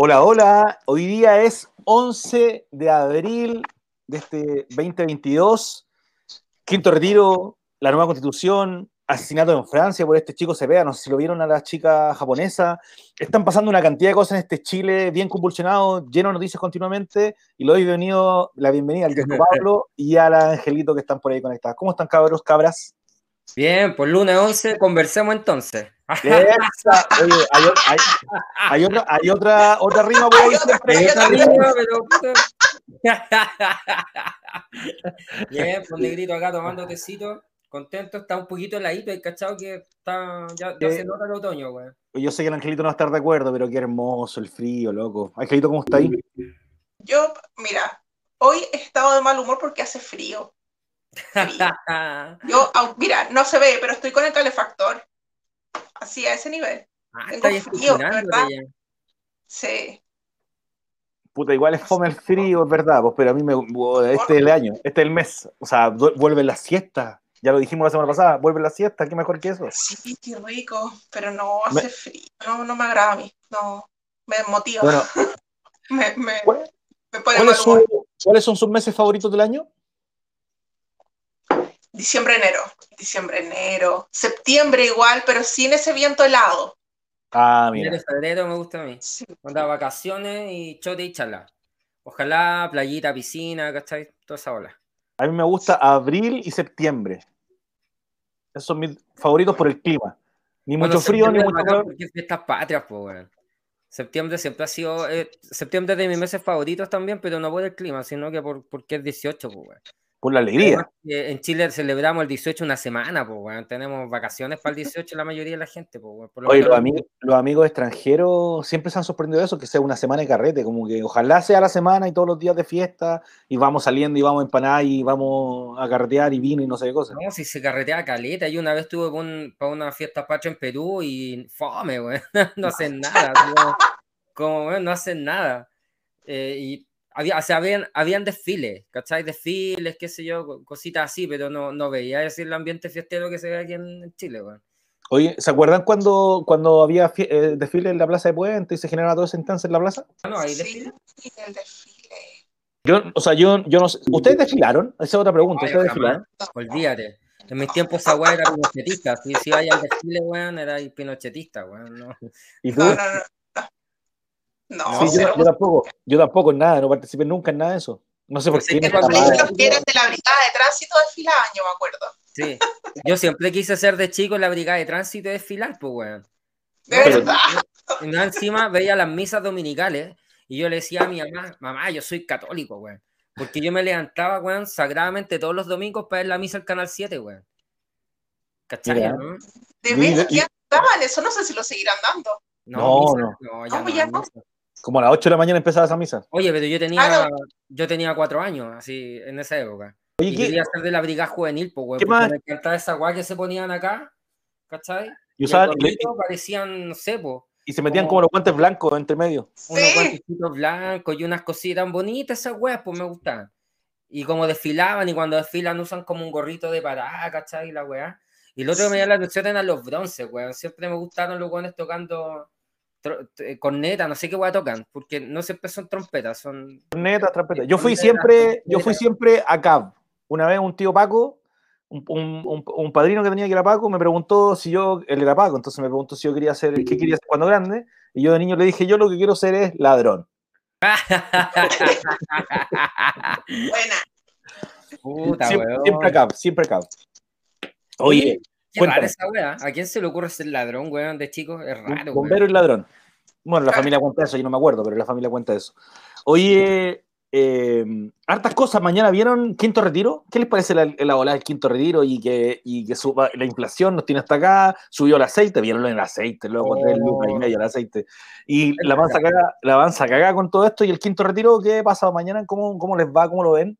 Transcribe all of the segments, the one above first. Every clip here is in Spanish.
Hola, hola. Hoy día es 11 de abril de este 2022. Quinto retiro, la nueva constitución, asesinato en Francia por este chico Cepeda, no sé si lo vieron a la chica japonesa. Están pasando una cantidad de cosas en este Chile bien convulsionado, lleno de noticias continuamente. Y le doy bienvenido, la bienvenida al Diego Pablo y al Angelito que están por ahí conectados. ¿Cómo están, cabros, cabras? Bien, por lunes 11 conversemos entonces. Oye, hay, otra, hay otra, otra rima por ahí. Hay otra rima, pero... Bien, pues negrito acá tomando tecito contento, está un poquito heladito, hay cachado que está, ya, se nota el otoño, güey. Yo sé que el Angelito no va a estar de acuerdo, pero qué hermoso el frío, loco. Angelito, ¿cómo está ahí? Yo, mira, hoy he estado de mal humor porque hace frío. Yo, mira, no se ve, pero estoy con el calefactor. Así, a ese nivel. Ah, Tengo frío, ¿verdad? Sí. Puta, igual es fome el frío, es verdad, pues, pero a mí me. Este es el año, este es el mes. O sea, vuelve la siesta. Ya lo dijimos la semana pasada, vuelve la siesta, qué mejor que eso. Sí, qué rico, pero no hace frío, no, no me agrada a mí, no, me motiva. Bueno, me, me, me ¿cuáles, son, ¿Cuáles son sus meses favoritos del año? Diciembre, enero, diciembre, enero, septiembre igual, pero sin ese viento helado. Ah, mira. Enero, febrero me gusta a mí. Sí. Cuando vacaciones y chote y chala. Ojalá playita, piscina, ¿cachai? Toda esa ola. A mí me gusta abril y septiembre. Esos son mis favoritos por el clima. Ni mucho frío, ni mucho calor. Porque fiestas patrias, pues, Septiembre siempre ha sido. Eh, septiembre de mis meses favoritos también, pero no por el clima, sino que por, porque es 18, pues, por la alegría. En Chile celebramos el 18 una semana, pues, bueno, tenemos vacaciones para el 18 la mayoría de la gente. Pues, Oye, los, amigos, los amigos extranjeros siempre se han sorprendido de eso, que sea una semana de carrete, como que ojalá sea la semana y todos los días de fiesta, y vamos saliendo y vamos a empanar y vamos a carretear y vino y no sé qué cosa. No, si se carretea caleta, yo una vez estuve para una fiesta pacha en Perú y fome, güey, no hacen nada, como, no hacen nada. Eh, y había, o sea, habían, habían desfiles, ¿cachai? Desfiles, qué sé yo, cositas así, pero no, no veía ese el ambiente fiestero que se ve aquí en, Chile, güey. Oye, ¿se acuerdan cuando, cuando había eh, desfile en la Plaza de Puente y se generaba todo ese entonces en la plaza? No, hay desfile. Sí, el desfile. Yo, o sea, yo, yo no sé. ¿Ustedes desfilaron? Esa es otra pregunta. ¿Ustedes desfilaron? Olvídate. En mis tiempos esa weá era pinochetista. Si, si vaya al desfile, weón, era pinochetista, weón. No. ¿Y tú? No, no, no. Yo, tampoco, yo tampoco en nada, no participé nunca en nada de eso. No sé por qué. Los que eran de la brigada de tránsito desfilaban, yo me acuerdo. Sí, yo siempre quise ser de chico en la brigada de tránsito y desfilar, pues, weón. De verdad. Y encima veía las misas dominicales y yo le decía a mi mamá, mamá, yo soy católico, weón. Porque yo me levantaba, weón, sagradamente todos los domingos para ver la misa al Canal 7, weón. ¿Cachai, no? De vez que daban eso, no sé si lo seguirán dando. No, no. no. ya, no, ya no. Como a las 8 de la mañana empezaba esa misa. Oye, pero yo tenía, ah, yo tenía cuatro años, así, en esa época. Oye, y quería ser de la brigada juvenil, pues, güey. ¿Qué más? Me encantaba esa guay que se ponían acá, ¿cachai? Y usaban. Y parecían, no sé, pues. Y se metían como, los guantes blancos entre medio. Unos guantes blancos y unas cositas bonitas, esas weas, pues me gustaban. Y como desfilaban, y cuando desfilan usan como un gorrito de parada, ¿cachai? Y la weá. Y lo otro que me llama la atención eran los bronces, weón. Siempre me gustaron los weones tocando corneta, no sé qué voy a tocar, porque no siempre son trompetas, son cornetas, trompetas. Yo fui siempre, yo fui siempre a Cab. Una vez un tío Paco, un, padrino que tenía que era Paco, me preguntó si yo, él era Paco, entonces me preguntó si yo quería ser, qué quería ser cuando grande, y yo de niño le dije, yo lo que quiero ser es ladrón. Buena. Puta, siempre, siempre Cab, siempre Cab. Oye, Qué rara esa weá. ¿A quién se le ocurre ser ladrón, weón, de chicos? Es raro. Bombero y ladrón. Bueno, la familia cuenta eso, yo no me acuerdo, pero la familia cuenta eso. Oye, eh, hartas cosas. Mañana vieron Quinto Retiro. ¿Qué les parece la, la ola del Quinto Retiro y que, y que suba, la inflación nos tiene hasta acá? Subió el aceite, vieron el aceite, luego oh. tres lucas y medio el aceite. Y la avanza caga, la avanza caga con todo esto. ¿Y el Quinto Retiro qué pasa mañana? ¿Cómo, ¿Cómo les va? ¿Cómo lo ven?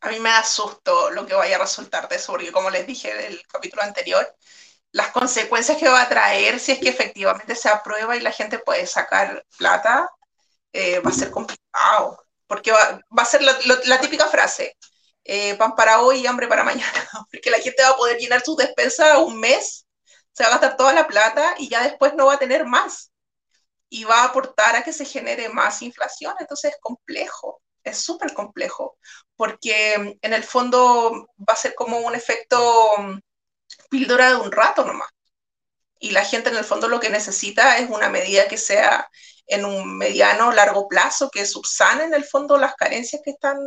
A mí me da susto lo que vaya a resultar de eso, porque como les dije en el capítulo anterior, las consecuencias que va a traer si es que efectivamente se aprueba y la gente puede sacar plata, eh, va a ser complicado, porque va, a ser la, típica frase, eh, pan para hoy y hambre para mañana, porque la gente va a poder llenar su despensa un mes, se va a gastar toda la plata y ya después no va a tener más. y va a aportar a que se genere más inflación. Entonces es complejo, es súper complejo, porque mm, en el fondo va a ser como un efecto mm, píldora de un rato nomás. Y la gente en el fondo lo que necesita es una medida que sea en un mediano largo plazo, que subsane en el fondo las carencias que están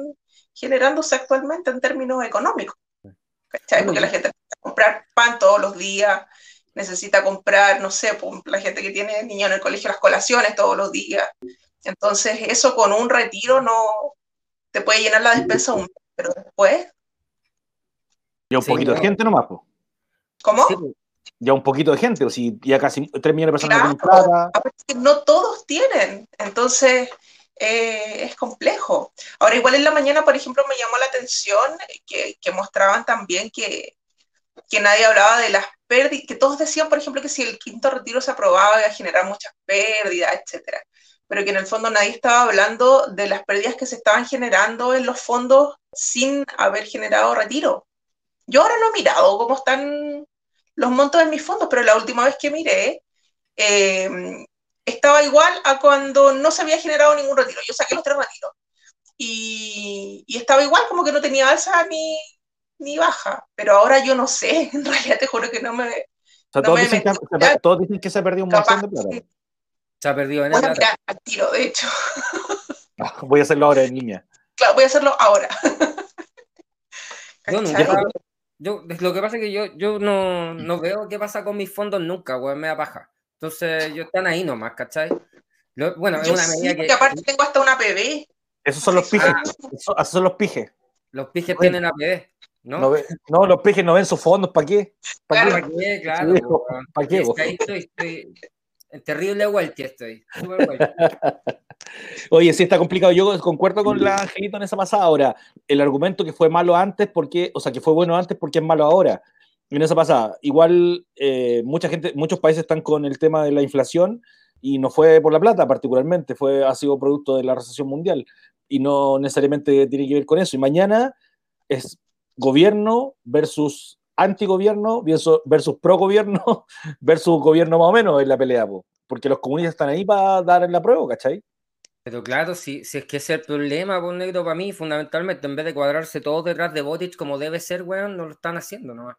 generándose actualmente en términos económicos. Porque la gente necesita comprar pan todos los días, necesita comprar, no sé, pues, la gente que tiene niños en el colegio, las colaciones todos los días. Entonces, eso con un retiro no te puede llenar la despensa un mes, pero después. Ya un poquito de gente nomás, pues. ¿Cómo? ya un poquito de gente, o si ya casi 3 millones de personas claro, no todos tienen, entonces eh, es complejo. Ahora, igual en la mañana, por ejemplo, me llamó la atención que, que mostraban también que, que nadie hablaba de las pérdidas, que todos decían, por ejemplo, que si el quinto retiro se aprobaba iba a generar muchas pérdidas, etcétera, pero que en el fondo nadie estaba hablando de las pérdidas que se estaban generando en los fondos sin haber generado retiro. Yo ahora no he mirado cómo están los montos de mis fondos, pero la última vez que miré, eh, estaba igual a cuando no se había generado ningún retiro. Yo saqué los tres retiros. Y, y estaba igual, como que no tenía alza ni, ni baja. Pero ahora yo no sé, en realidad te juro que no me. O sea, todos, dicen que, todos, dicen que, se ha perdido un montón de plata. Se ha perdido en el al tiro, de hecho. Ah, voy a hacerlo ahora en línea. Claro, voy a hacerlo ahora. Yo nunca, yo, lo que pasa es que yo, yo no, no veo qué pasa con mis fondos nunca, güey, me da paja. Entonces, ellos están ahí nomás, ¿cachai? bueno, es una medida que. aparte tengo hasta una PB. Esos son los pijes. Ah. esos son los pijes. Los pijes tienen APB, ¿no? No, no, los pijes no ven sus fondos, ¿para qué? ¿Para qué? Claro. ¿Para qué? estoy, estoy, en terrible vuelta estoy. Oye, sí está complicado. Yo concuerdo con la Angelito en esa pasada. Ahora, el argumento que fue malo antes, porque, o sea, que fue bueno antes, porque es malo ahora. En esa pasada, igual eh, mucha gente, muchos países están con el tema de la inflación y no fue por la plata particularmente, fue, ha sido producto de la recesión mundial y no necesariamente tiene que ver con eso. Y mañana es gobierno versus antigobierno versus, versus pro gobierno versus gobierno más o menos en la pelea, porque los comunistas están ahí para dar la prueba, ¿cachai? Pero claro, si, si es que ese es el problema, por negro, para mí, fundamentalmente, en vez de cuadrarse todos detrás de Botich como debe ser, weón, no lo están haciendo nomás.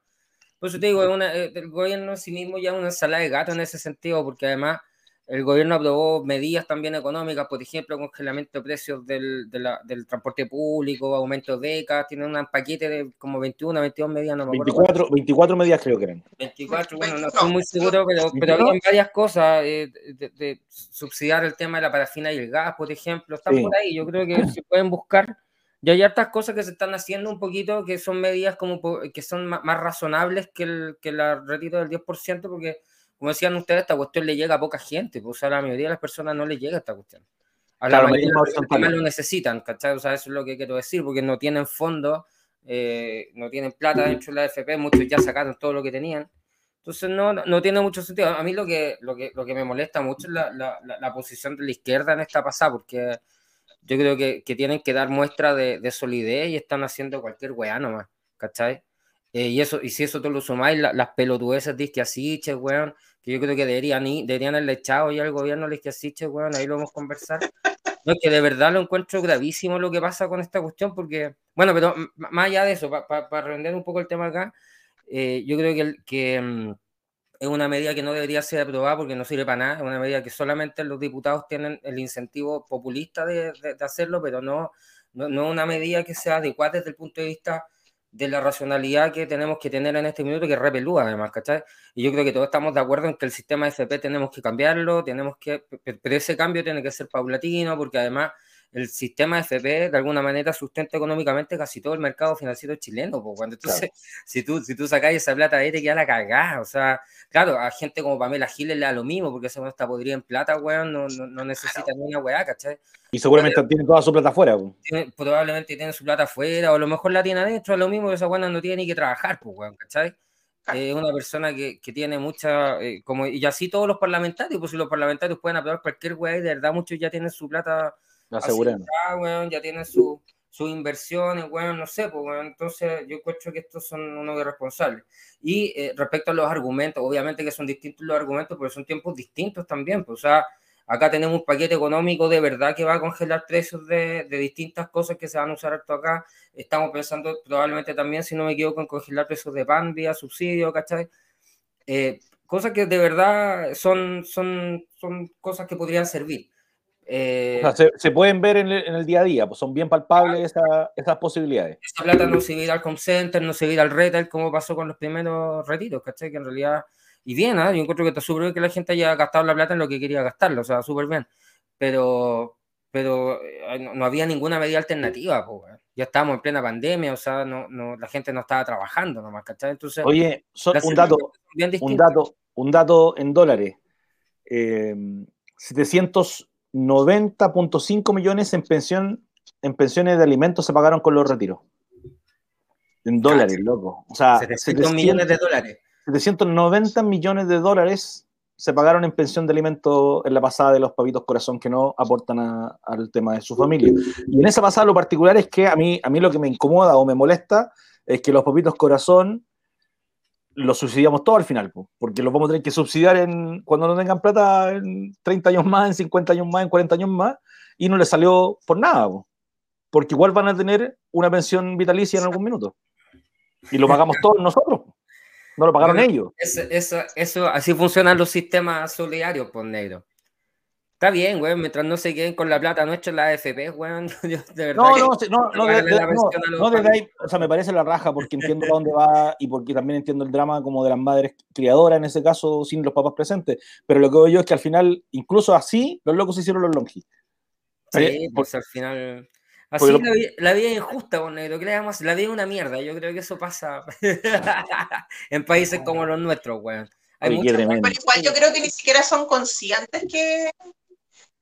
Por eso te digo, eh, el gobierno en sí mismo ya es una ensalada de gato en ese sentido, porque además el gobierno aprobó medidas también económicas, por ejemplo, congelamiento de precios del, del transporte público, aumento de becas, tienen un paquete de como 21, 22 medidas, no me 24, 24 medidas creo que eran. 24, bueno, no estoy muy seguro, pero, pero había varias cosas, eh, de, subsidiar el tema de la parafina y el gas, por ejemplo, están por ahí, yo creo que se pueden buscar, y hay hartas cosas que se están haciendo un poquito, que son medidas como que son más, razonables que el, que la retiro del 10%, porque como decían ustedes, esta cuestión le llega a poca gente, pues a la mayoría de las personas no le llega esta cuestión. A la mayoría de las personas lo necesitan, ¿cachai? O sea, eso es lo que quiero decir, porque no tienen fondos, eh, no tienen plata dentro de la FP, muchos ya sacaron todo lo que tenían. Entonces no, no tiene mucho sentido. A mí lo que, lo que, lo que me molesta mucho es la, la, la, posición de la izquierda en esta pasada, porque yo creo que, que tienen que dar muestra de, de, solidez y están haciendo cualquier weá nomás, ¿cachai? Eh, y, eso, y si eso te lo sumáis, las pelotudeces de Izquiasiche, weón, que yo creo que deberían, deberían haberle echado ya al gobierno de Izquiasiche, weón, ahí lo vamos a conversar. No, es que de verdad lo encuentro gravísimo lo que pasa con esta cuestión, porque, bueno, pero más allá de eso, para pa, render un poco el tema acá, eh, yo creo que, que mm, es una medida que no debería ser aprobada porque no sirve para nada, es una medida que solamente los diputados tienen el incentivo populista de, de, hacerlo, pero no, no, no una medida que sea adecuada desde el punto de vista de la racionalidad que tenemos que tener en este minuto, que es repelúa además, ¿cachai? Y yo creo que todos estamos de acuerdo en que el sistema FP tenemos que cambiarlo, tenemos que, pero ese cambio tiene que ser paulatino, porque además el sistema FP de alguna manera sustenta económicamente casi todo el mercado financiero chileno. Pues, cuando entonces, si tú, si tú sacas esa plata ahí, te queda la cagada. O sea, claro, a gente como Pamela Giles le da lo mismo, porque esa no está podrida en plata, weón, no, no, necesita ni una weá, ¿cachai? Y seguramente tiene toda su plata afuera. probablemente tiene su plata afuera, o a lo mejor la tiene adentro, lo mismo que esa weá no tiene ni que trabajar, pues, weón, ¿cachai? Es una persona que, que tiene mucha, eh, como, y así todos los parlamentarios, pues si los parlamentarios pueden aprobar cualquier weá, y de verdad muchos ya tienen su plata ya tienen sus su inversiones, bueno, no sé, pues, entonces yo creo que estos son unos irresponsables. Y eh, respecto a los argumentos, obviamente que son distintos los argumentos, pero son tiempos distintos también, pues, o sea, Acá tenemos un paquete económico de verdad que va a congelar precios de, de distintas cosas que se van a usar esto acá. Estamos pensando probablemente también, si no me equivoco, en congelar precios de pan vía subsidio, ¿cachai? Eh, cosas que de verdad son, son, son cosas que podrían servir. Eh, o sea, se, pueden ver en el, día a día, pues son bien palpables esas posibilidades. Esa plata no se al home center, no se al retail, como pasó con los primeros retiros, ¿cachai? Que en realidad, y bien, ¿eh? yo encuentro que está súper bien que la gente haya gastado la plata en lo que quería gastarlo, o sea, súper bien. Pero, pero eh, no, había ninguna medida alternativa, pues, ya estábamos en plena pandemia, o sea, no, no, la gente no estaba trabajando nomás, ¿cachai? Entonces, Oye, un, dato, un, dato, un dato en dólares. Eh, 700 90.5 millones en pensión en pensiones de alimentos se pagaron con los retiros. En dólares, loco. O sea, 700 millones de dólares. 790 millones de dólares se pagaron en pensión de alimentos en la pasada de los papitos corazón que no aportan al tema de su familia. Y en esa pasada lo particular es que a mí, a mí lo que me incomoda o me molesta es que los papitos corazón lo subsidiamos todo al final, porque los vamos a tener que subsidiar en, cuando no tengan plata en 30 años más, en 50 años más, en 40 años más, y no les salió por nada, porque igual van a tener una pensión vitalicia en algún minuto. Y lo pagamos todos nosotros, no lo pagaron ellos. Eso, eso, así funcionan los sistemas solidarios, por negro. Está bien, güey, mientras no se queden con la plata nuestra en la AFP, güey. de verdad. No, no, no, no, de, no, no ahí, o sea, me parece la raja porque entiendo a dónde va y porque también entiendo el drama como de las madres criadoras en ese caso sin los papás presentes. Pero lo que veo yo es que al final, incluso así, los locos hicieron los longi. Sí, pues al final. Así la, vida, es injusta, con negro. ¿Qué le damos? La vida es una mierda. Yo creo que eso pasa en países como los nuestros, güey. Pero igual yo creo que ni siquiera son conscientes que,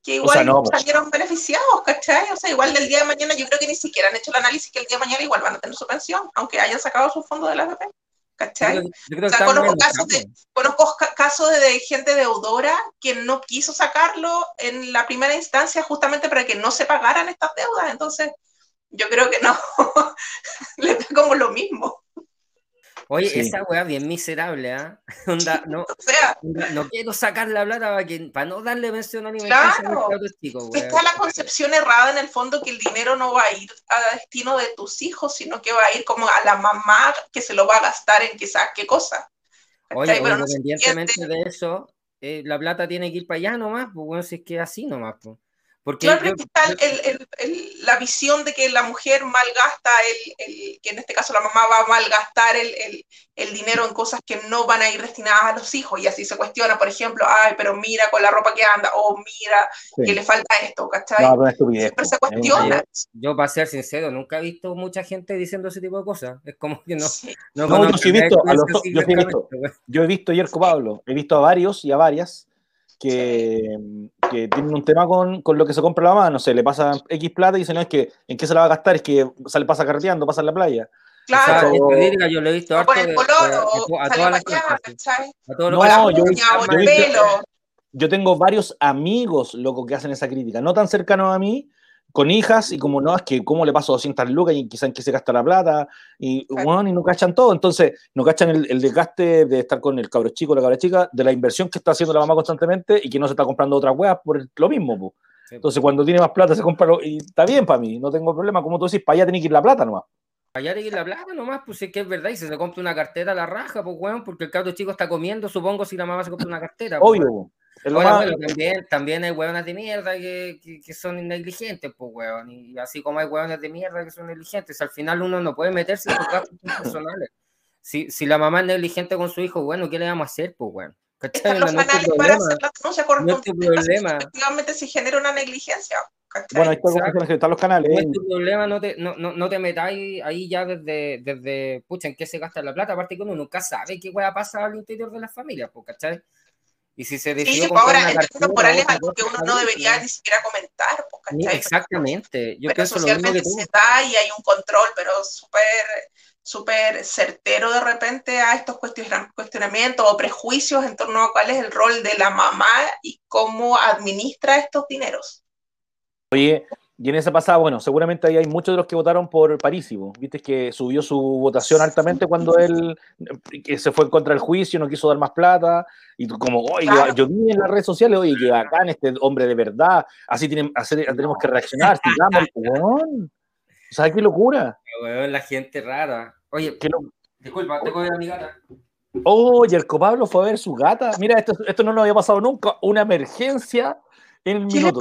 que igual no, pues. salieron beneficiados, ¿cachai? O sea, igual del día de mañana yo creo que ni siquiera han hecho el análisis que el día de mañana igual van a tener su pensión, aunque hayan sacado su fondo de la AFP, ¿cachai? o sea, conozco casos, de, conozco casos de gente deudora que no quiso sacarlo en la primera instancia justamente para que no se pagaran estas deudas, entonces yo creo que no, le da como lo mismo. Oye, esa weá bien miserable, ¿ah? no, no quiero sacar la plata para, que, para no darle mención a claro. Está la concepción errada en el fondo que el dinero no va a ir a destino de tus hijos, sino que va a ir como a la mamá que se lo va a gastar en quizás qué cosa. Oye, independientemente de eso, eh, la plata tiene que ir para allá nomás, pues bueno, si es que así nomás, pues. Porque claro que está el, el, la visión de que la mujer malgasta, el, que en este caso la mamá va a malgastar el, dinero en cosas que no van a ir destinadas a los hijos, y así se cuestiona, por ejemplo, ay, pero mira con la ropa que anda, o mira que le falta esto, ¿cachai? Siempre se cuestiona. Yo, para ser sincero, nunca he visto mucha gente diciendo ese tipo de cosas. Es como que no. No, no, yo, he visto, yo, he visto, yo he visto ayer con Pablo, he visto a varios y a varias que, que, tienen un tema con, con, lo que se compra la mamá, no sé, le pasa X plata y dicen, no, es que en qué se la va a gastar, es que se le pasa carreteando, pasa en la playa. Claro, yo lo he visto harto de, a, todas las no, yo, yo, yo, tengo varios amigos, locos, que hacen esa crítica, no tan cercanos a mí, con hijas y como no, es que cómo le paso 200 lucas y quizás en qué se gasta la plata y, bueno, y no cachan todo, entonces no cachan el, desgaste de estar con el cabro chico, la cabra chica, de la inversión que está haciendo la mamá constantemente y que no se está comprando otras weas por lo mismo. Entonces cuando tiene más plata se compra y está bien para mí, no tengo problema, como tú decís, para allá tiene que ir la plata nomás. Para allá tiene que ir la plata nomás, pues es que es verdad, y si se compra una cartera a la raja, pues weón, porque el cabro chico está comiendo, supongo, si la mamá se compra una cartera. Pues, Obvio, también, también hay hueonas de mierda que, que, son negligentes, pues hueón. Y así como hay hueonas de mierda que son negligentes, al final uno no puede meterse en sus gastos personales. Si, si la mamá es negligente con su hijo, bueno, ¿qué le vamos a hacer, pues hueón? Están los canales para hacer la denuncia correspondiente. Efectivamente, si genera una negligencia. Bueno, hay que están los canales. No es tu problema, no te, no, no, no te metáis ahí ya desde, desde, pucha, en qué se gasta la plata. Aparte que uno nunca sabe qué a pasar al interior de la familia, pues, ¿cachai? Y si se decidió sí, ahora, el temporal es algo que uno no debería ni siquiera comentar. ¿cachai? Exactamente. Yo pero socialmente se da y hay un control, pero súper súper certero de repente a estos cuestionamientos o prejuicios en torno a cuál es el rol de la mamá y cómo administra estos dineros. Oye, Y en esa pasada, bueno, seguramente ahí hay muchos de los que votaron por Parisi, viste que subió su votación altamente cuando él que se fue en contra del juicio, no quiso dar más plata, y como, oye, yo vi en las redes sociales, oye, que bacán este hombre de verdad, así, tienen, tenemos que reaccionar, sigamos, O sea, qué locura. la gente rara. Oye, disculpa, tengo mi gata. Oye, el copablo fue a ver su gata. Mira, esto, esto no nos había pasado nunca. Una emergencia en el minuto.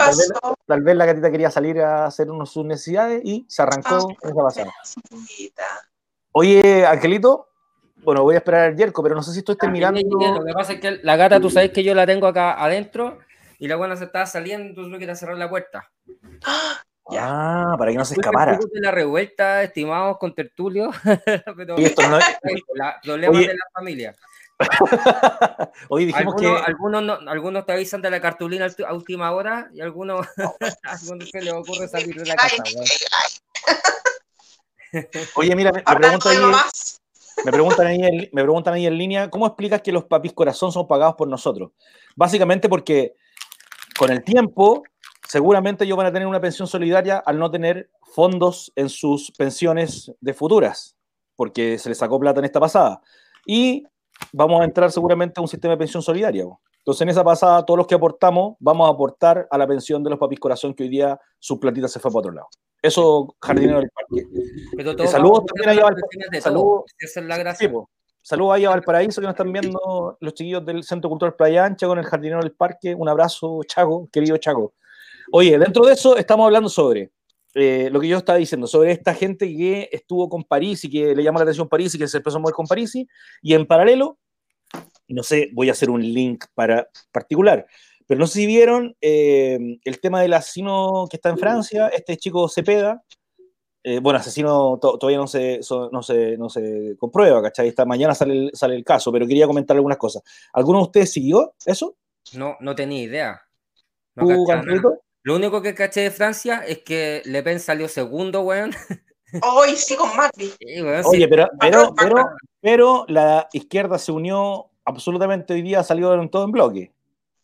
Tal vez, la gatita quería salir a hacer unos, sus necesidades y se arrancó en esa pasada. Oye, Angelito, bueno, voy a esperar al Yerko, pero no sé si estoy terminando. Lo que pasa es que la gata, tú sabes que yo la tengo acá adentro y la buena se estaba saliendo, entonces no quiere cerrar la puerta. Ah, para que no se escapara. la revuelta, estimados con tertulio. y esto no es... Problemas de la familia. Hoy dijimos algunos, que. Algunos, algunos te avisan de la cartulina a última hora y algunos, algunos se les ocurre salir de la casa. Oye, mira, me, preguntan ahí, me, preguntan ahí en, me preguntan ahí en línea, ¿cómo explicas que los papis corazón son pagados por nosotros? Básicamente porque con el tiempo, seguramente ellos van a tener una pensión solidaria al no tener fondos en sus pensiones de futuras, porque se les sacó plata en esta pasada. Y vamos a entrar seguramente a un sistema de pensión solidaria. Entonces, en esa pasada, todos los que aportamos, vamos a aportar a la pensión de los papis corazón que hoy día su platita se fue para otro lado. Eso, jardinero del parque. Eh, saludos también a Valparaíso. Saludos, saludos ahí a Valparaíso que nos están viendo los chiquillos del Centro Cultural Playa Ancha con el jardinero del parque. Un abrazo, Chago, querido Chago. Oye, dentro de eso estamos hablando sobre eh, lo que yo estaba diciendo sobre esta gente que estuvo con París y que le llama la atención París y que se empezó a mover con París y en paralelo, no sé, voy a hacer un link para particular, pero no sé si vieron eh, el tema del asesino que está en Francia, este chico Cepeda, eh, bueno, asesino todavía no se, no, se, no se comprueba, ¿cachai? Esta mañana sale el, sale el caso, pero quería comentar algunas cosas. ¿Alguno de ustedes siguió eso? No, no tenía idea. No lo único que caché de Francia es que Le Pen salió segundo, weón. Hoy sí con Macri. Oye, pero, pero, pero, pero, la izquierda se unió absolutamente hoy día, salió todo en bloque.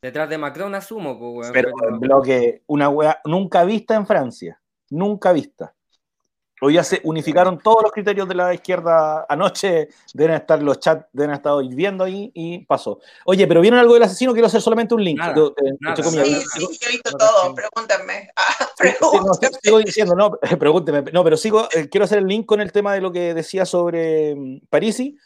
Detrás de Macron asumo, weón. Pero, en bloque, una weá nunca vista en Francia. Nunca vista. Hoy ya se unificaron todos los criterios de la izquierda anoche, deben estar los chats, deben estar viendo ahí y pasó. Oye, pero ¿vieron algo del asesino? Quiero hacer solamente un link. Eh, sí, sí, yo he visto todo, pregúntenme. Ah, sigo diciendo, no, pregúnteme. No, pero sigo, eh, quiero hacer el link con el tema de lo que decía sobre mm, Parisi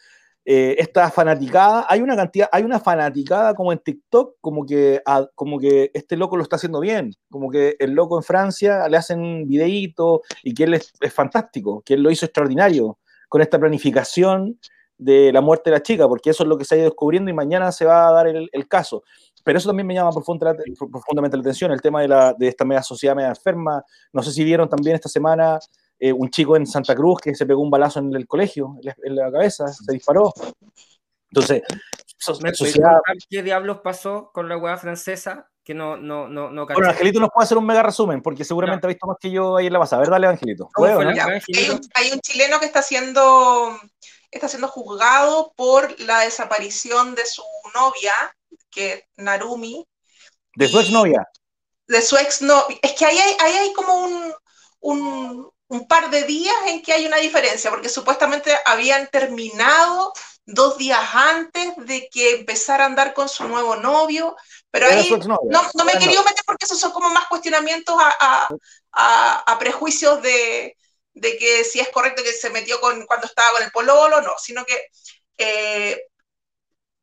eh, esta fanaticada, hay una cantidad, hay una fanaticada como en TikTok, como que, como que este loco lo está haciendo bien, como que el loco en Francia le hacen un videíto y que él es, fantástico, que él lo hizo extraordinario con esta planificación de la muerte de la chica, porque eso es lo que se ha ido descubriendo y mañana se va a dar el, caso. Pero eso también me llama profundamente la atención, el tema de, la, de esta media sociedad media enferma. No sé si vieron también esta semana eh, un chico en Santa Cruz que se pegó un balazo en el colegio, en la cabeza, se disparó. Entonces, sociedad... ¿qué diablos pasó con la hueá francesa? Que no, no, no, no Bueno, Angelito nos puede hacer un mega resumen, porque seguramente ha visto más que yo ahí en la pasada. A ver, dale, Angelito. Hay, un, chileno que está siendo, está siendo juzgado por la desaparición de su novia, que Narumi. ¿De su exnovia? De su exnovia. Es que ahí hay, ahí hay como un, un, un par de días en que hay una diferencia, porque supuestamente habían terminado dos días antes de que empezara a andar con su nuevo novio, pero ahí no, no, me he querido meter porque esos son como más cuestionamientos a, a, a, prejuicios de, de, que si es correcto que se metió con cuando estaba con el pololo, no, sino que eh,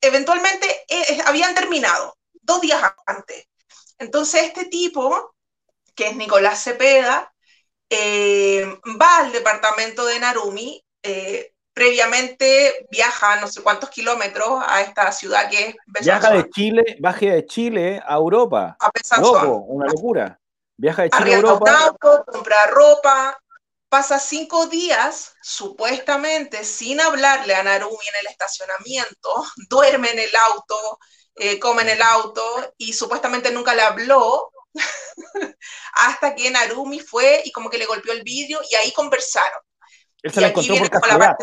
eventualmente eh, habían terminado dos días antes. Entonces este tipo, que es Nicolás Cepeda, eh, va al departamento de Narumi, eh, previamente viaja no sé cuántos kilómetros a esta ciudad que es Viaja de Chile, baja de Chile a Europa. A una locura. Viaja de Chile a Europa. compra ropa, pasa cinco días, supuestamente, sin hablarle a Narumi en el estacionamiento, duerme en el auto, eh, come en el auto y supuestamente nunca le habló hasta que Narumi fue y como que le golpeó el vidrio y ahí conversaron. Él se la encontró por casualidad.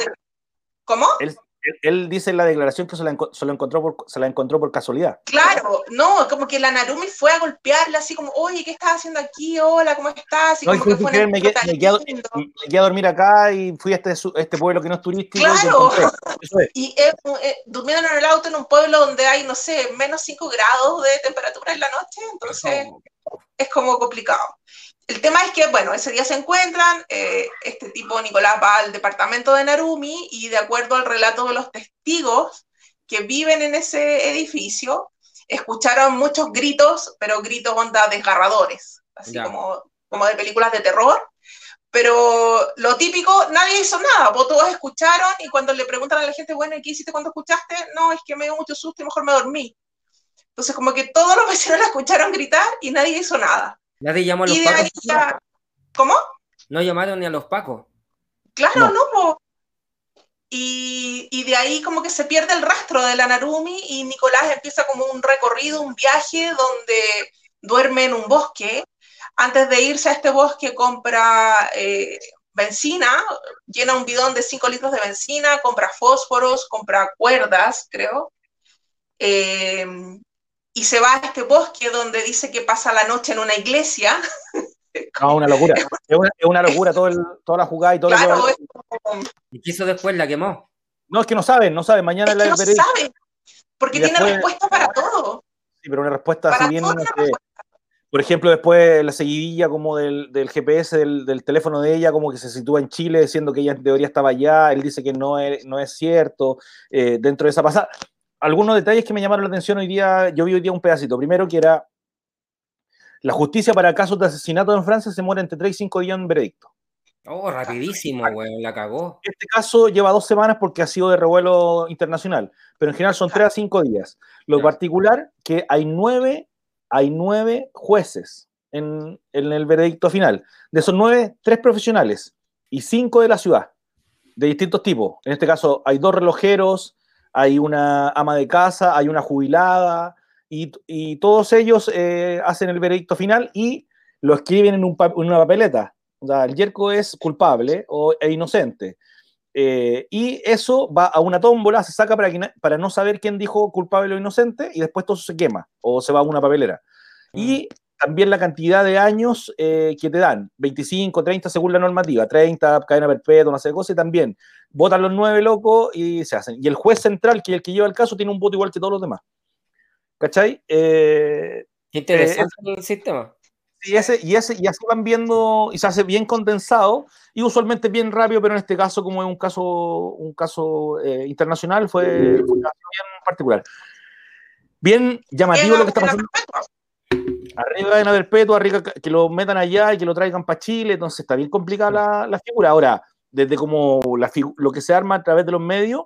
¿Cómo? Él, él dice en la declaración que se la, encontró por, se la encontró por casualidad. Claro, no, como que la Narumi fue a golpearla así como, oye, ¿qué estás haciendo aquí? Hola, ¿cómo estás? Y como que fue me, quedé, a dormir acá y fui a este, este pueblo que no es turístico. Claro, y, eh, eh, durmiendo en el auto en un pueblo donde hay, no sé, menos 5 grados de temperatura en la noche, entonces es como complicado. El tema es que, bueno, ese día se encuentran, eh, este tipo Nicolás va al departamento de Narumi y de acuerdo al relato de los testigos que viven en ese edificio, escucharon muchos gritos, pero gritos onda desgarradores, así como, como de películas de terror. Pero lo típico, nadie hizo nada, vos todos escucharon y cuando le preguntan a la gente, bueno, ¿y qué hiciste cuando escuchaste? No, es que me dio mucho susto y mejor me dormí. Entonces, como que todos los vecinos la escucharon gritar y nadie hizo nada. Nadie llamó a los pacos. ¿Cómo? No llamaron ni a los pacos. Claro, no, Y, y, de ahí como que se pierde el rastro de la Narumi y Nicolás empieza como un recorrido, un viaje donde duerme en un bosque. Antes de irse a este bosque compra eh, benzina, llena un bidón de 5 litros de benzina, compra fósforos, compra cuerdas, creo. Eh, y se va a este bosque donde dice que pasa la noche en una iglesia. No, una locura. Es una, locura todo toda la jugada y todo claro, ¿Y qué hizo después? ¿La quemó? No, es que no saben, no saben. Mañana es que no saben, porque tiene respuesta para todo. Sí, pero una respuesta así bien... por ejemplo, después la seguidilla como del, GPS del, teléfono de ella, como que se sitúa en Chile, diciendo que ella en teoría estaba allá, él dice que no es, no es cierto, eh, dentro de esa pasada algunos detalles que me llamaron la atención hoy día, yo vi hoy día un pedacito. Primero que era la justicia para casos de asesinato en Francia se muere entre 3 y 5 días en veredicto. Oh, rapidísimo, güey, la cagó. Este caso lleva dos semanas porque ha sido de revuelo internacional, pero en general son 3 a 5 días. Lo particular que hay nueve, hay nueve jueces en, en el veredicto final. De esos nueve, tres profesionales y cinco de la ciudad, de distintos tipos. En este caso hay dos relojeros, hay una ama de casa, hay una jubilada, y, todos ellos eh, hacen el veredicto final y lo escriben en, una papeleta. O sea, el yerco es culpable o e inocente. Eh, y eso va a una tómbola, se saca para, para no saber quién dijo culpable o inocente y después todo se quema o se va a una papelera. Y mm. También la cantidad de años eh, que te dan, 25, 30 según la normativa, 30, cadena perpetua, no sé qué cosa, y también votan los nueve locos y se hacen. Y el juez central, que es el que lleva el caso, tiene un voto igual que todos los demás. ¿Cachai? Eh, interesante eh, el sistema. Y, ese, y, ese, y así van viendo, y se hace bien condensado, y usualmente bien rápido, pero en este caso, como es un caso, un caso eh, internacional, fue, bien particular. Bien llamativo lo que está pasando. Arriba de perpetua, arriba que lo metan allá y que lo traigan para Chile, entonces está bien complicada la, la figura. Ahora, desde como lo que se arma a través de los medios,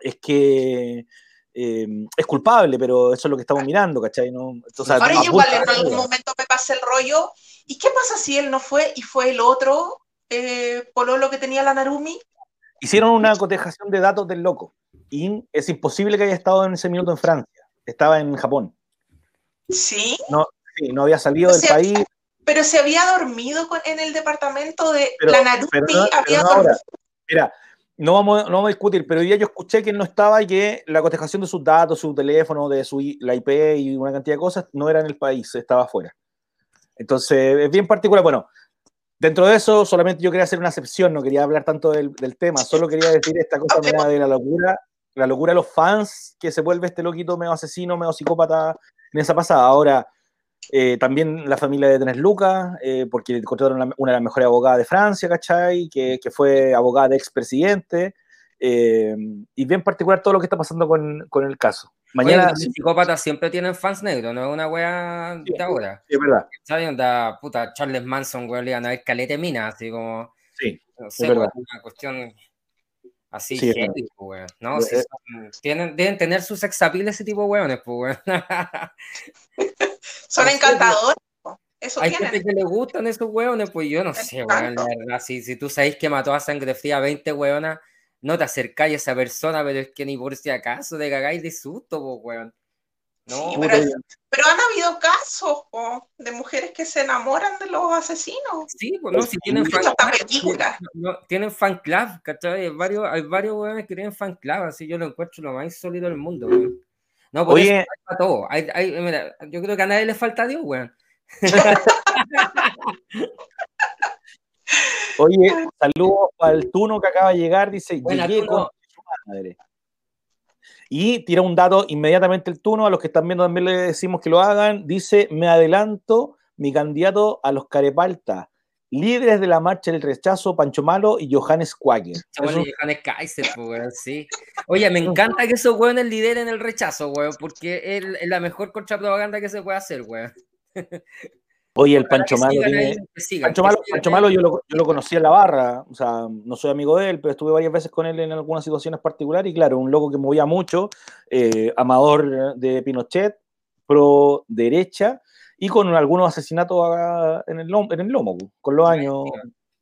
es que eh, es culpable, pero eso es lo que estamos mirando, ¿cachai? ¿No? Ahora igual en algún momento me pasa el rollo, ¿y qué pasa si él no fue y fue el otro eh, lo que tenía la Narumi? Hicieron una cotejación de datos del loco, y es imposible que haya estado en ese minuto en Francia, estaba en Japón. ¿Sí? No, no había salido del país, pero se había dormido en el departamento de la Narupi. había Mira, no vamos, no vamos a discutir, pero hoy día yo escuché que él no estaba y que la cotejación de sus datos, su teléfono, de su la IP y una cantidad de cosas no era en el país, estaba afuera. Entonces, es bien particular. Bueno, dentro de eso, solamente yo quería hacer una excepción, no quería hablar tanto del, tema, solo quería decir esta cosa de la locura, la locura de los fans, que se vuelve este loquito medio asesino, medio psicópata en esa pasada. Ahora, eh, también la familia de Tenes Lucas, eh, porque encontraron una, de las mejores abogadas de Francia, ¿cachai? Que, que fue abogada de expresidente. Eh, y bien particular todo lo que está pasando con, con el caso. Mañana. los psicópatas siempre tienen fans negros, no es una wea de ahora. Sí, es verdad. ¿Sabes? puta, Charles Manson, weón, le iban a ver calete mina, así como. Sí. No sé, es verdad. una cuestión así, sí, weón. ¿no? tienen, deben tener sus exapiles ese tipo de weones, pues, weón. Son encantadores. Eso Hay gente que le gustan esos hueones, pues yo no sé, weón, la verdad. Si, si tú sabes que mató a sangre fría a 20 hueonas, no te acercáis a esa persona, pero es que ni por si acaso te cagáis de susto, pues, weón. No, pero, han habido casos de mujeres que se enamoran de los asesinos. Sí, pues no, si tienen fan, no, tienen fan club, ¿cachai? Hay varios, hay varios weones que tienen fan club, así yo lo encuentro lo más sólido del mundo, No, por Oye, eso todo. Hay, hay, mira, yo creo que a nadie le falta Dios, weón. Oye, saludos al Tuno que acaba de llegar, dice, llegué con su madre. Y tira un dato inmediatamente el Tuno, a los que están viendo también le decimos que lo hagan, dice, me adelanto mi candidato a los Carepalta, líderes de la marcha del rechazo, Pancho Malo y Johannes Quaker. Johannes Kaiser, pues, sí. Oye, me encanta que esos weones lideren el rechazo, weón, porque es la mejor contrapropaganda que se puede hacer, weón. Oye, el Pancho Malo tiene... Pancho Malo, Pancho Malo yo, lo, yo lo conocí en la barra, o sea, no soy amigo de él, pero estuve varias veces con él en algunas situaciones particulares y claro, un loco que movía mucho, eh, amador de Pinochet, pro derecha y con algunos asesinatos en el, en el lomo, con los años,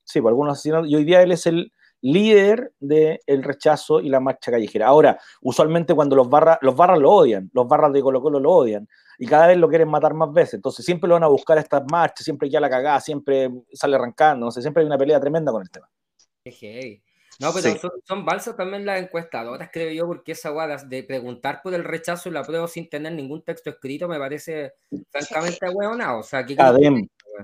sí, por algunos asesinatos, y hoy día él es el líder del rechazo y la marcha callejera. Ahora, usualmente cuando los barras, los barras lo odian, los barras de Colo Colo lo odian, y cada vez lo quieren matar más veces. Entonces siempre lo van a buscar a estas marchas, siempre ya la cagada, siempre sale arrancando, no sé, siempre hay una pelea tremenda con el tema. No, pero son, balsas también las encuestadoras, creo yo, porque esa guada de preguntar por el rechazo y la prueba sin tener ningún texto escrito me parece francamente hueonado. O sea, que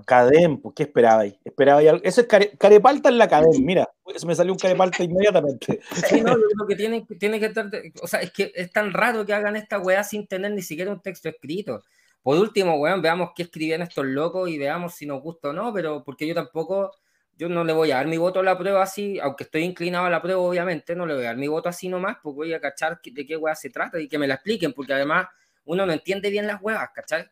Cadem, ¿qué esperabais? Esperabais algo. Eso es carepalta en la Cadem, mira, se me salió un carepalta inmediatamente. Sí, que tiene, tiene que estar, o sea, es que es tan raro que hagan esta weá sin tener ni siquiera un texto escrito. Por último, weón, veamos qué escribían estos locos y veamos si nos gusta o no, pero porque yo tampoco, yo no le voy a dar mi voto a la prueba así, aunque estoy inclinado a la prueba, obviamente, no le voy a dar mi voto así nomás, porque voy a cachar de qué weá se trata y que me la expliquen, porque además uno no entiende bien las weas, ¿cachai?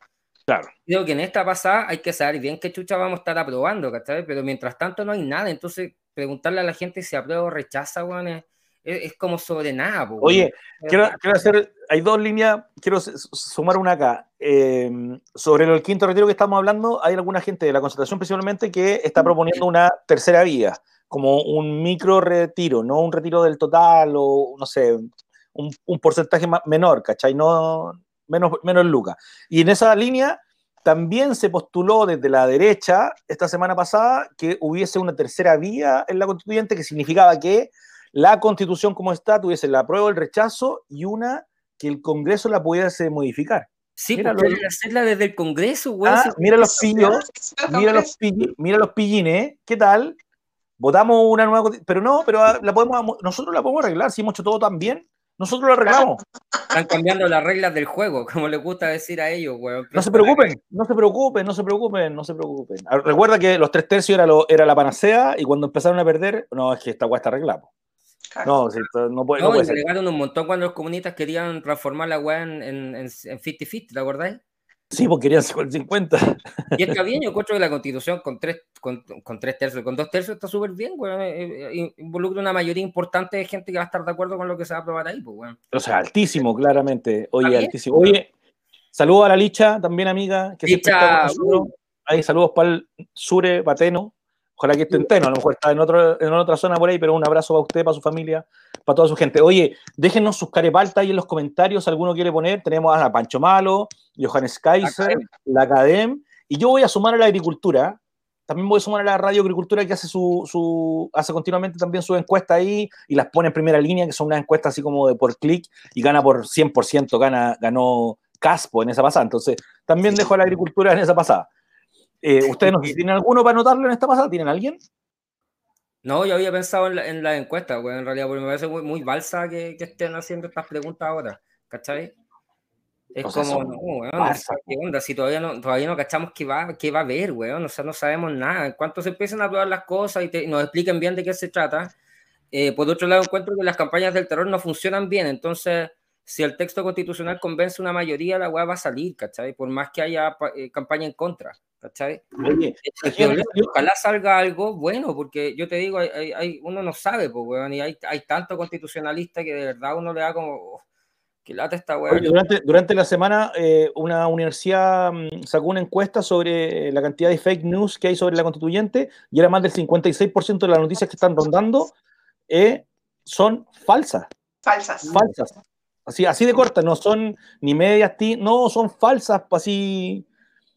Claro. Creo que en esta pasada hay que saber bien qué chucha vamos a estar aprobando, ¿cachai? Pero mientras tanto no hay nada, entonces preguntarle a la gente si aprueba o rechaza, weón, es, es, como sobre nada. Oye, quiero, quiero, hacer, hay dos líneas, quiero sumar una acá. Em, sobre el quinto retiro que estamos hablando, hay alguna gente de la concentración principalmente que está proponiendo una tercera vía, como un micro retiro, no un retiro del total o, no sé, un, un porcentaje menor, ¿cachai? No, menos, menos lucas. Y en esa línea también se postuló desde la derecha esta semana pasada que hubiese una tercera vía en la constituyente que significaba que la constitución como está tuviese la prueba, el rechazo y una que el Congreso la pudiese modificar. Sí, mira hacerla desde el Congreso, güey. Ah, mira los pillos, mira los, mira los pillines, ¿qué tal? Votamos una nueva pero no, pero la podemos, nosotros la podemos arreglar, si hemos hecho todo tan bien. Nosotros lo arreglamos. Están cambiando las reglas del juego, como les gusta decir a ellos, weón. No se preocupen, no se preocupen, no se preocupen, no se preocupen. Ah, recuerda que los tres tercios era, lo, era la panacea y cuando empezaron a perder, no, es que esta weá está arreglada. No, no puede, no, se llegaron un montón cuando los comunistas querían transformar la weá en 50-50, ¿te acordáis? Sí, porque querían el 50. Y está bien, yo encuentro que la constitución con tres, con, con tres tercios, con dos tercios está súper bien, güey. Eh, eh, involucra una mayoría importante de gente que va a estar de acuerdo con lo que se va a aprobar ahí, pues, güey. O sea, altísimo, claramente. Oye, altísimo. Oye, saludos a la Licha, también amiga, que Licha, uh. Ahí saludos para el Sure Pateno. Ojalá que esté en a lo mejor está en, otro, en otra zona por ahí, pero un abrazo para usted, para su familia, para toda su gente. Oye, déjenos sus carepaltas ahí en los comentarios, alguno quiere poner. Tenemos a Pancho Malo, Johannes Kaiser, la Academ, y yo voy a sumar a la agricultura. También voy a sumar a la radio agricultura que hace su, su hace continuamente también su encuesta ahí y las pone en primera línea, que son unas encuestas así como de por clic y gana por 100%, gana, ganó Caspo en esa pasada. Entonces, también dejo a la agricultura en esa pasada. Eh, ¿Ustedes no tienen alguno para anotarlo en esta pasada? ¿Tienen alguien? No, yo había pensado en la, en la encuesta, güey, en realidad, porque me parece muy, muy balsa que, que, estén haciendo estas preguntas ahora, ¿cachai? Es como, no, weón, ¿qué onda? Si todavía no, todavía no cachamos qué va, qué va a haber, weón, o sea, no sabemos nada. En cuanto se empiecen a probar las cosas y, nos expliquen bien de qué se trata, eh, por otro lado encuentro que las campañas del terror no funcionan bien, entonces si el texto constitucional convence una mayoría, la weá va a salir, ¿cachai? Por más que haya eh, campaña en contra, ¿cachai? Oye, ojalá salga algo bueno, porque yo te digo, hay, hay, uno no sabe, pues, weón, y hay, hay tanto constitucionalista que de verdad uno le da como, oh, que lata esta weá. Durante, durante, la semana, eh, una universidad mm, sacó una encuesta sobre la cantidad de fake news que hay sobre la constituyente, y era más del 56% de las noticias que están rondando eh, son falsas. Falsas. Falsas. Así, así de cortas, no son ni medias, no, son falsas, así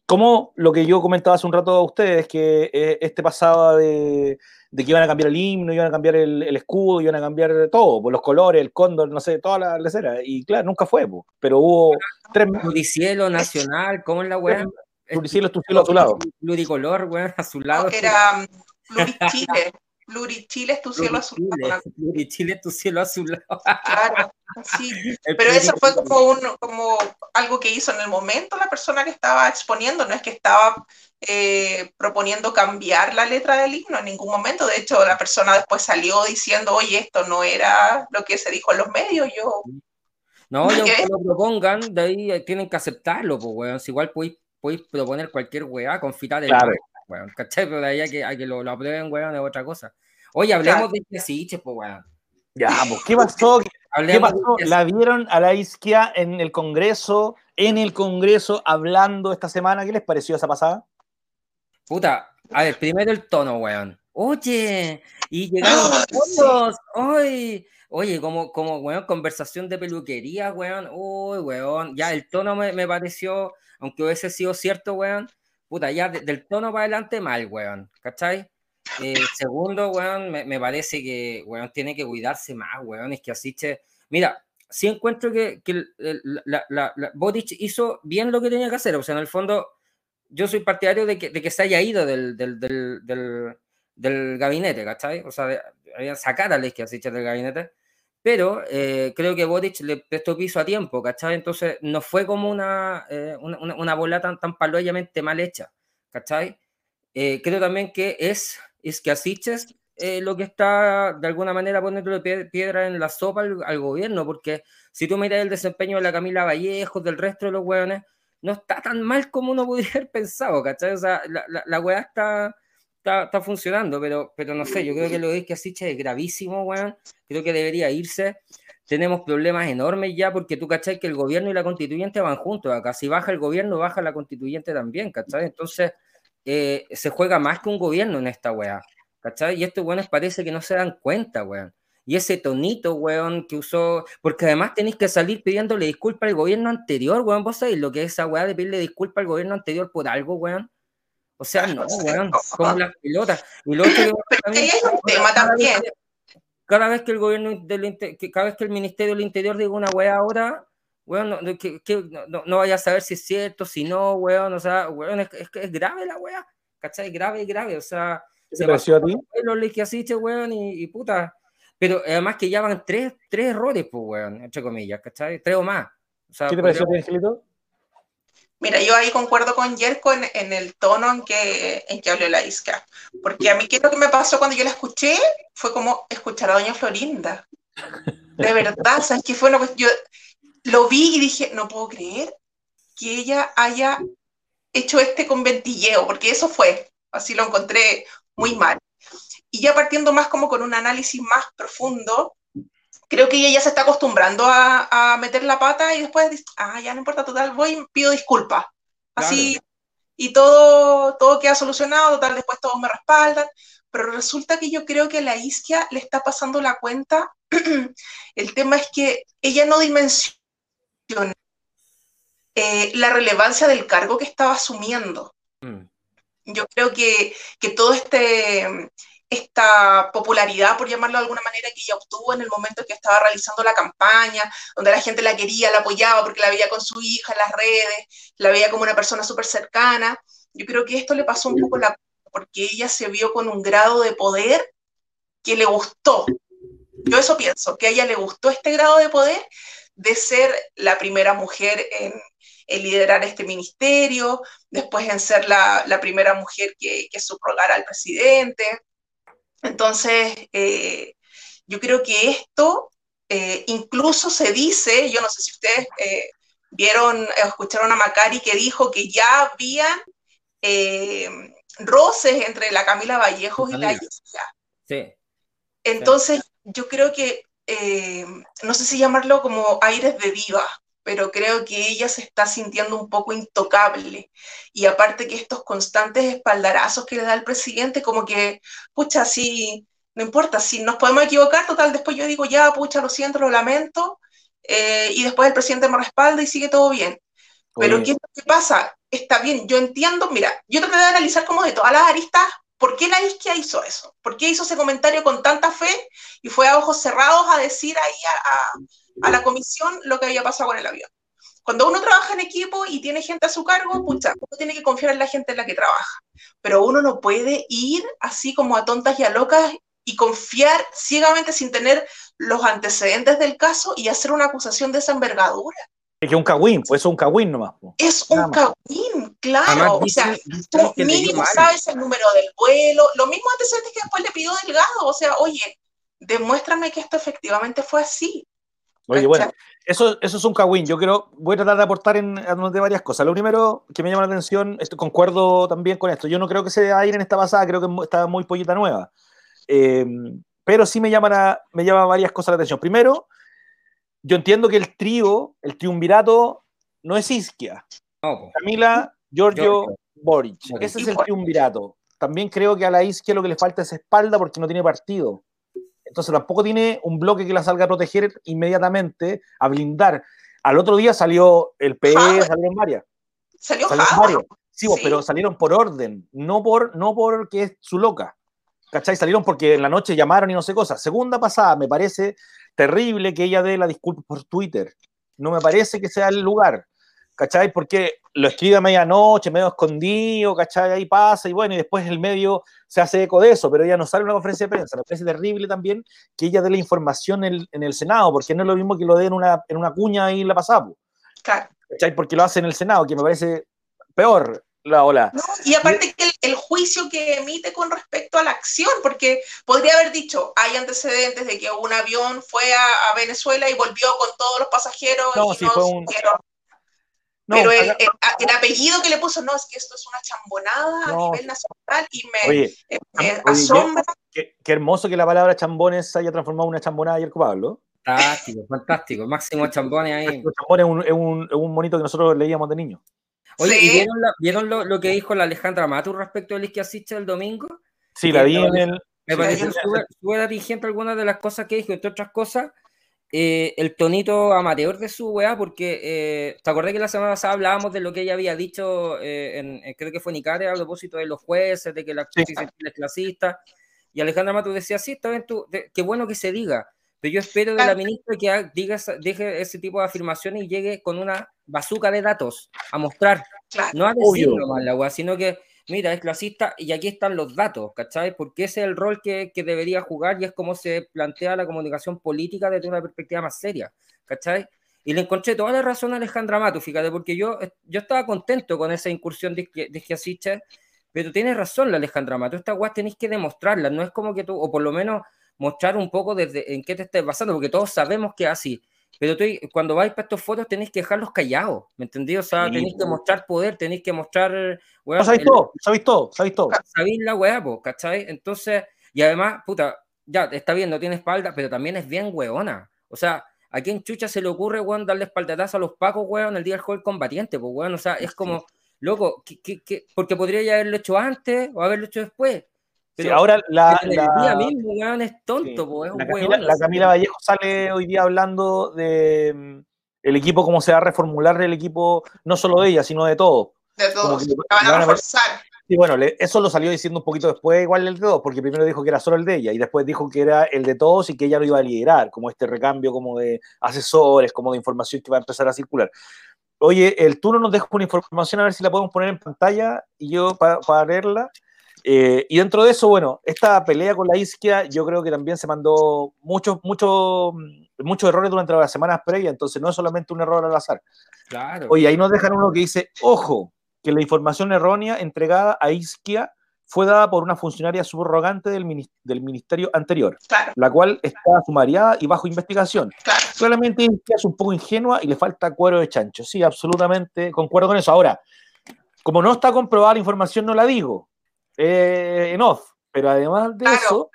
como lo que yo comentaba hace un rato a ustedes, que eh, este pasaba de, que iban a cambiar el himno, iban a cambiar el, escudo, iban a cambiar todo, pues, los colores, el cóndor, no sé, toda la lecera. Y claro, nunca fue, pues, pero hubo tres... Pluricielo nacional, ¿cómo es la weá? Pluricielo es tu cielo a tu lado. Pluricolor, weón, a su lado. era plurichile. Plurichile es tu cielo azul. Plurichile es tu cielo azul. Claro, sí. Pero eso fue como, un, como algo que hizo en el momento la persona que estaba exponiendo, no es que estaba eh, proponiendo cambiar la letra del himno en ningún momento. De hecho, la persona después salió diciendo, oye, esto no era lo que se dijo en los medios. Yo. No, yo que lo propongan, de ahí tienen que aceptarlo, pues, weón. Si igual podéis, proponer cualquier weá, confitar el claro weón, ¿cachai? Pero de ahí a que, a que lo, lo, aprueben, weón, es otra cosa. Oye, hablemos de este pues, weón. Ya, pues, ¿qué pasó? ¿Qué pasó? La vieron a la izquierda en el Congreso, en el Congreso, hablando esta semana. ¿Qué les pareció esa pasada? Puta, a ver, primero el tono, weón. Oye, y llegaron todos, ¡ay! Oye, como, como, weón, conversación de peluquería, weón. Uy, weón. Ya el tono me, me pareció, aunque hubiese sido cierto, weón, puta, ya del tono para adelante mal, weón, ¿cachai? Eh, segundo, weón, me, parece que, weón, tiene que cuidarse más, weón, es que así, che, mira, sí encuentro que, que la, la, hizo bien lo que tenía que hacer, o sea, en el fondo, yo soy partidario de que, de que se haya ido del, del, del, del, gabinete, ¿cachai? O sea, de, sacar a así del gabinete, pero eh, creo que Boric le prestó piso a tiempo, ¿cachai? Entonces no fue como una, eh, una, una, bola tan, tan paloyamente mal hecha, ¿cachai? Eh, creo también que es, es que Asiches lo que está de alguna manera poniendo piedra en la sopa al, gobierno, porque si tú miras el desempeño de la Camila Vallejo, del resto de los hueones, no está tan mal como uno podría haber pensado, ¿cachai? O sea, la, la, la está está, funcionando, pero, pero no sé, yo creo que lo que Asiche es gravísimo, weón. Creo que debería irse. Tenemos problemas enormes ya porque tú, ¿cachai? Que el gobierno y la constituyente van juntos acá. Si baja el gobierno, baja la constituyente también, ¿cachai? Entonces, eh, se juega más que un gobierno en esta weá, ¿cachai? Y estos weones parece que no se dan cuenta, weón. Y ese tonito, weón, que usó, porque además tenéis que salir pidiéndole disculpas al gobierno anterior, weón, vos sabéis lo que es esa weá de pedirle disculpas al gobierno anterior por algo, weón. O sea, no, weón, como las pelotas. Y lo otro también, tema también. Cada vez que el gobierno del que cada vez que el Ministerio del Interior diga una weá ahora, weón, no, que, no, no, vaya a saber si es cierto, si no, weón, o sea, weón, es, es, es grave la weá, ¿cachai? Grave, grave, o sea, se pareció a ti? Los que asiste, weón, y, y, puta. Pero además que ya van tres, tres errores, pues, weón, entre comillas, ¿cachai? Tres o más. O sea, ¿Qué te pareció a ti, Angelito? Mira, yo ahí concuerdo con Yerko en, el tono en que, en que habló la Isca. Porque a mí, ¿qué es lo que me pasó cuando yo la escuché? Fue como escuchar a Doña Florinda. De verdad, ¿sabes qué fue? Yo lo vi y dije, no puedo creer que ella haya hecho este conventilleo, porque eso fue, así lo encontré muy mal. Y ya partiendo más como con un análisis más profundo, creo que ella ya se está acostumbrando a, meter la pata y después dice, ah, ya no importa, total, voy y pido disculpas. Así, y todo, todo queda solucionado, total, después todos me respaldan. Pero resulta que yo creo que a la isquia le está pasando la cuenta. El tema es que ella no dimensiona eh, la relevancia del cargo que estaba asumiendo. Mm. Yo creo que, que todo este esta popularidad, por llamarlo de alguna manera, que ella obtuvo en el momento que estaba realizando la campaña, donde la gente la quería, la apoyaba porque la veía con su hija en las redes, la veía como una persona súper cercana. Yo creo que esto le pasó un poco la porque ella se vio con un grado de poder que le gustó. Yo eso pienso, que a ella le gustó este grado de poder de ser la primera mujer en, liderar este ministerio, después en ser la, primera mujer que, que subrogara al presidente, entonces, eh, yo creo que esto eh, incluso se dice, yo no sé si ustedes eh, vieron o escucharon a Macari que dijo que ya habían roces entre la Camila Vallejos y la Isla. Sí. Entonces, yo creo que, no sé si llamarlo como aires de diva, pero creo que ella se está sintiendo un poco intocable. Y aparte que estos constantes espaldarazos que le da el presidente, como que, pucha, sí, no importa, si nos podemos equivocar, total, después yo digo, ya, pucha, lo siento, lo lamento, eh, y después el presidente me respalda y sigue todo bien. Pero ¿qué, ¿qué pasa? Está bien, yo entiendo, mira, yo traté de analizar como de todas las aristas ¿Por qué la Isquia hizo eso? ¿Por qué hizo ese comentario con tanta fe y fue a ojos cerrados a decir ahí a, la comisión lo que había pasado con el avión? Cuando uno trabaja en equipo y tiene gente a su cargo, pucha, uno tiene que confiar en la gente en la que trabaja. Pero uno no puede ir así como a tontas y a locas y confiar ciegamente sin tener los antecedentes del caso y hacer una acusación de esa envergadura. Es que un cagüín, pues es un cagüín nomás. Es un cagüín, claro. o sea, tú mínimo sabes el número del vuelo, lo mismo antecedentes que después le pidió Delgado. O sea, oye, demuéstrame que esto efectivamente fue así. Oye, bueno, eso, eso es un cagüín. Yo creo, voy a tratar de aportar en, de varias cosas. Lo primero que me llama la atención, esto, concuerdo también con esto. Yo no creo que se ir en esta pasada, creo que está muy pollita nueva. Eh, pero sí me llama, me llama varias cosas la atención. Primero, yo entiendo que el trío, el triunvirato, no es Isquia. Camila, Giorgio, Boric. Ese es el triunvirato. También creo que a la Isquia lo que le falta es espalda porque no tiene partido. Entonces tampoco tiene un bloque que la salga a proteger inmediatamente, a blindar. Al otro día salió el PE, salieron varias. Salió, salió Sí, pero salieron por orden, no por no porque es su loca. ¿Cachai? Salieron porque en la noche llamaron y no sé cosas. Segunda pasada, me parece terrible que ella dé la disculpa por Twitter. No me parece que sea el lugar. ¿Cachai? Porque lo escribe a medianoche, medio escondido, ¿cachai? Ahí pasa y bueno, y después el medio se hace eco de eso, pero ella no sale en una conferencia de prensa. Me parece terrible también que ella dé la información en el, Senado, porque no es lo mismo que lo dé en una, en una cuña ahí en la pasada. Claro. ¿Cachai? Porque lo hace en el Senado, que me parece peor la ola. y aparte que el, juicio que emite con respecto a la acción, porque podría haber dicho, hay antecedentes de que un avión fue a, Venezuela y volvió con todos los pasajeros no, y no fue un... Pero el, apellido que le puso, no, es que esto es una chambonada a nivel nacional y me, asombra. Qué, hermoso que la palabra chambones haya transformado en una chambonada ayer Pablo. Fantástico, fantástico. Máximo chambones ahí. Chambones es un, es, un, es un monito que nosotros leíamos de niño. Oye, ¿y vieron, lo, que dijo la Alejandra Matu respecto al Isquiasiche el domingo? Sí, la vi en el. Me pareció súper atingente algunas de las cosas que dijo, entre otras cosas, eh, el tonito amateur de su weá, porque eh, te acordé que la semana pasada hablábamos de lo que ella había dicho, eh, en, creo que fue en Icare, a propósito de los jueces, de que la justicia es clasista, y Alejandra Matu decía, sí, está bien, tú, qué bueno que se diga, pero yo espero de la ministra que diga, deje ese tipo de afirmaciones y llegue con una bazuca de datos a mostrar. No a decirlo más la weá, sino que, mira, es clasista y aquí están los datos, ¿cachai? Porque ese es el rol que, que, debería jugar y es como se plantea la comunicación política desde una perspectiva más seria, ¿cachai? Y le encontré toda la razón a Alejandra Mato, fíjate, porque yo, yo estaba contento con esa incursión de, de pero tienes razón la Alejandra Mato, esta weá tenéis que demostrarla, no es como que tú, o por lo menos mostrar un poco desde en qué te estés basando, porque todos sabemos que es así. Pero tú, cuando vais para estos fotos tenéis que dejarlos callados, ¿me entendí? O sea, tenéis que mostrar poder, tenéis que mostrar... Weá, sabéis todo, sabéis todo, sabéis todo. Sabéis la weá, ¿cachai? Entonces, y además, puta, ya, está bien, no tiene espalda, pero también es bien weona. O sea, ¿a quién chucha se le ocurre, weón, darle espaldatazo a los pacos, weón, el día del juego combatiente? Pues, weón, o sea, es como, loco, ¿qué, porque podría ya haberlo hecho antes o haberlo hecho después ahora la, la, mismo, es tonto, es la, Camila, Vallejo sale hoy día hablando de mm, el equipo, cómo se va a reformular el equipo, no solo de ella, sino de todos. De todos, van a reforzar. Sí, bueno, eso lo salió diciendo un poquito después, igual el de todos, porque primero dijo que era solo el de ella y después dijo que era el de todos y que ella lo iba a liderar, como este recambio como de asesores, como de información que va a empezar a circular. Oye, el turno nos deja una información, a ver si la podemos poner en pantalla y yo para, para leerla. Eh, y dentro de eso, bueno, esta pelea con la Isquia, yo creo que también se mandó muchos, muchos, muchos errores durante las semanas previas, entonces no es solamente un error al azar. Claro. Oye, ahí nos dejan uno que dice, ojo, que la información errónea entregada a Isquia fue dada por una funcionaria subrogante del, ministerio anterior, la cual está sumariada y bajo investigación. Claramente Isquia es un poco ingenua y le falta cuero de chancho. Sí, absolutamente concuerdo con eso. Ahora, como no está comprobada la información, no la digo eh, en off. Pero además de eso,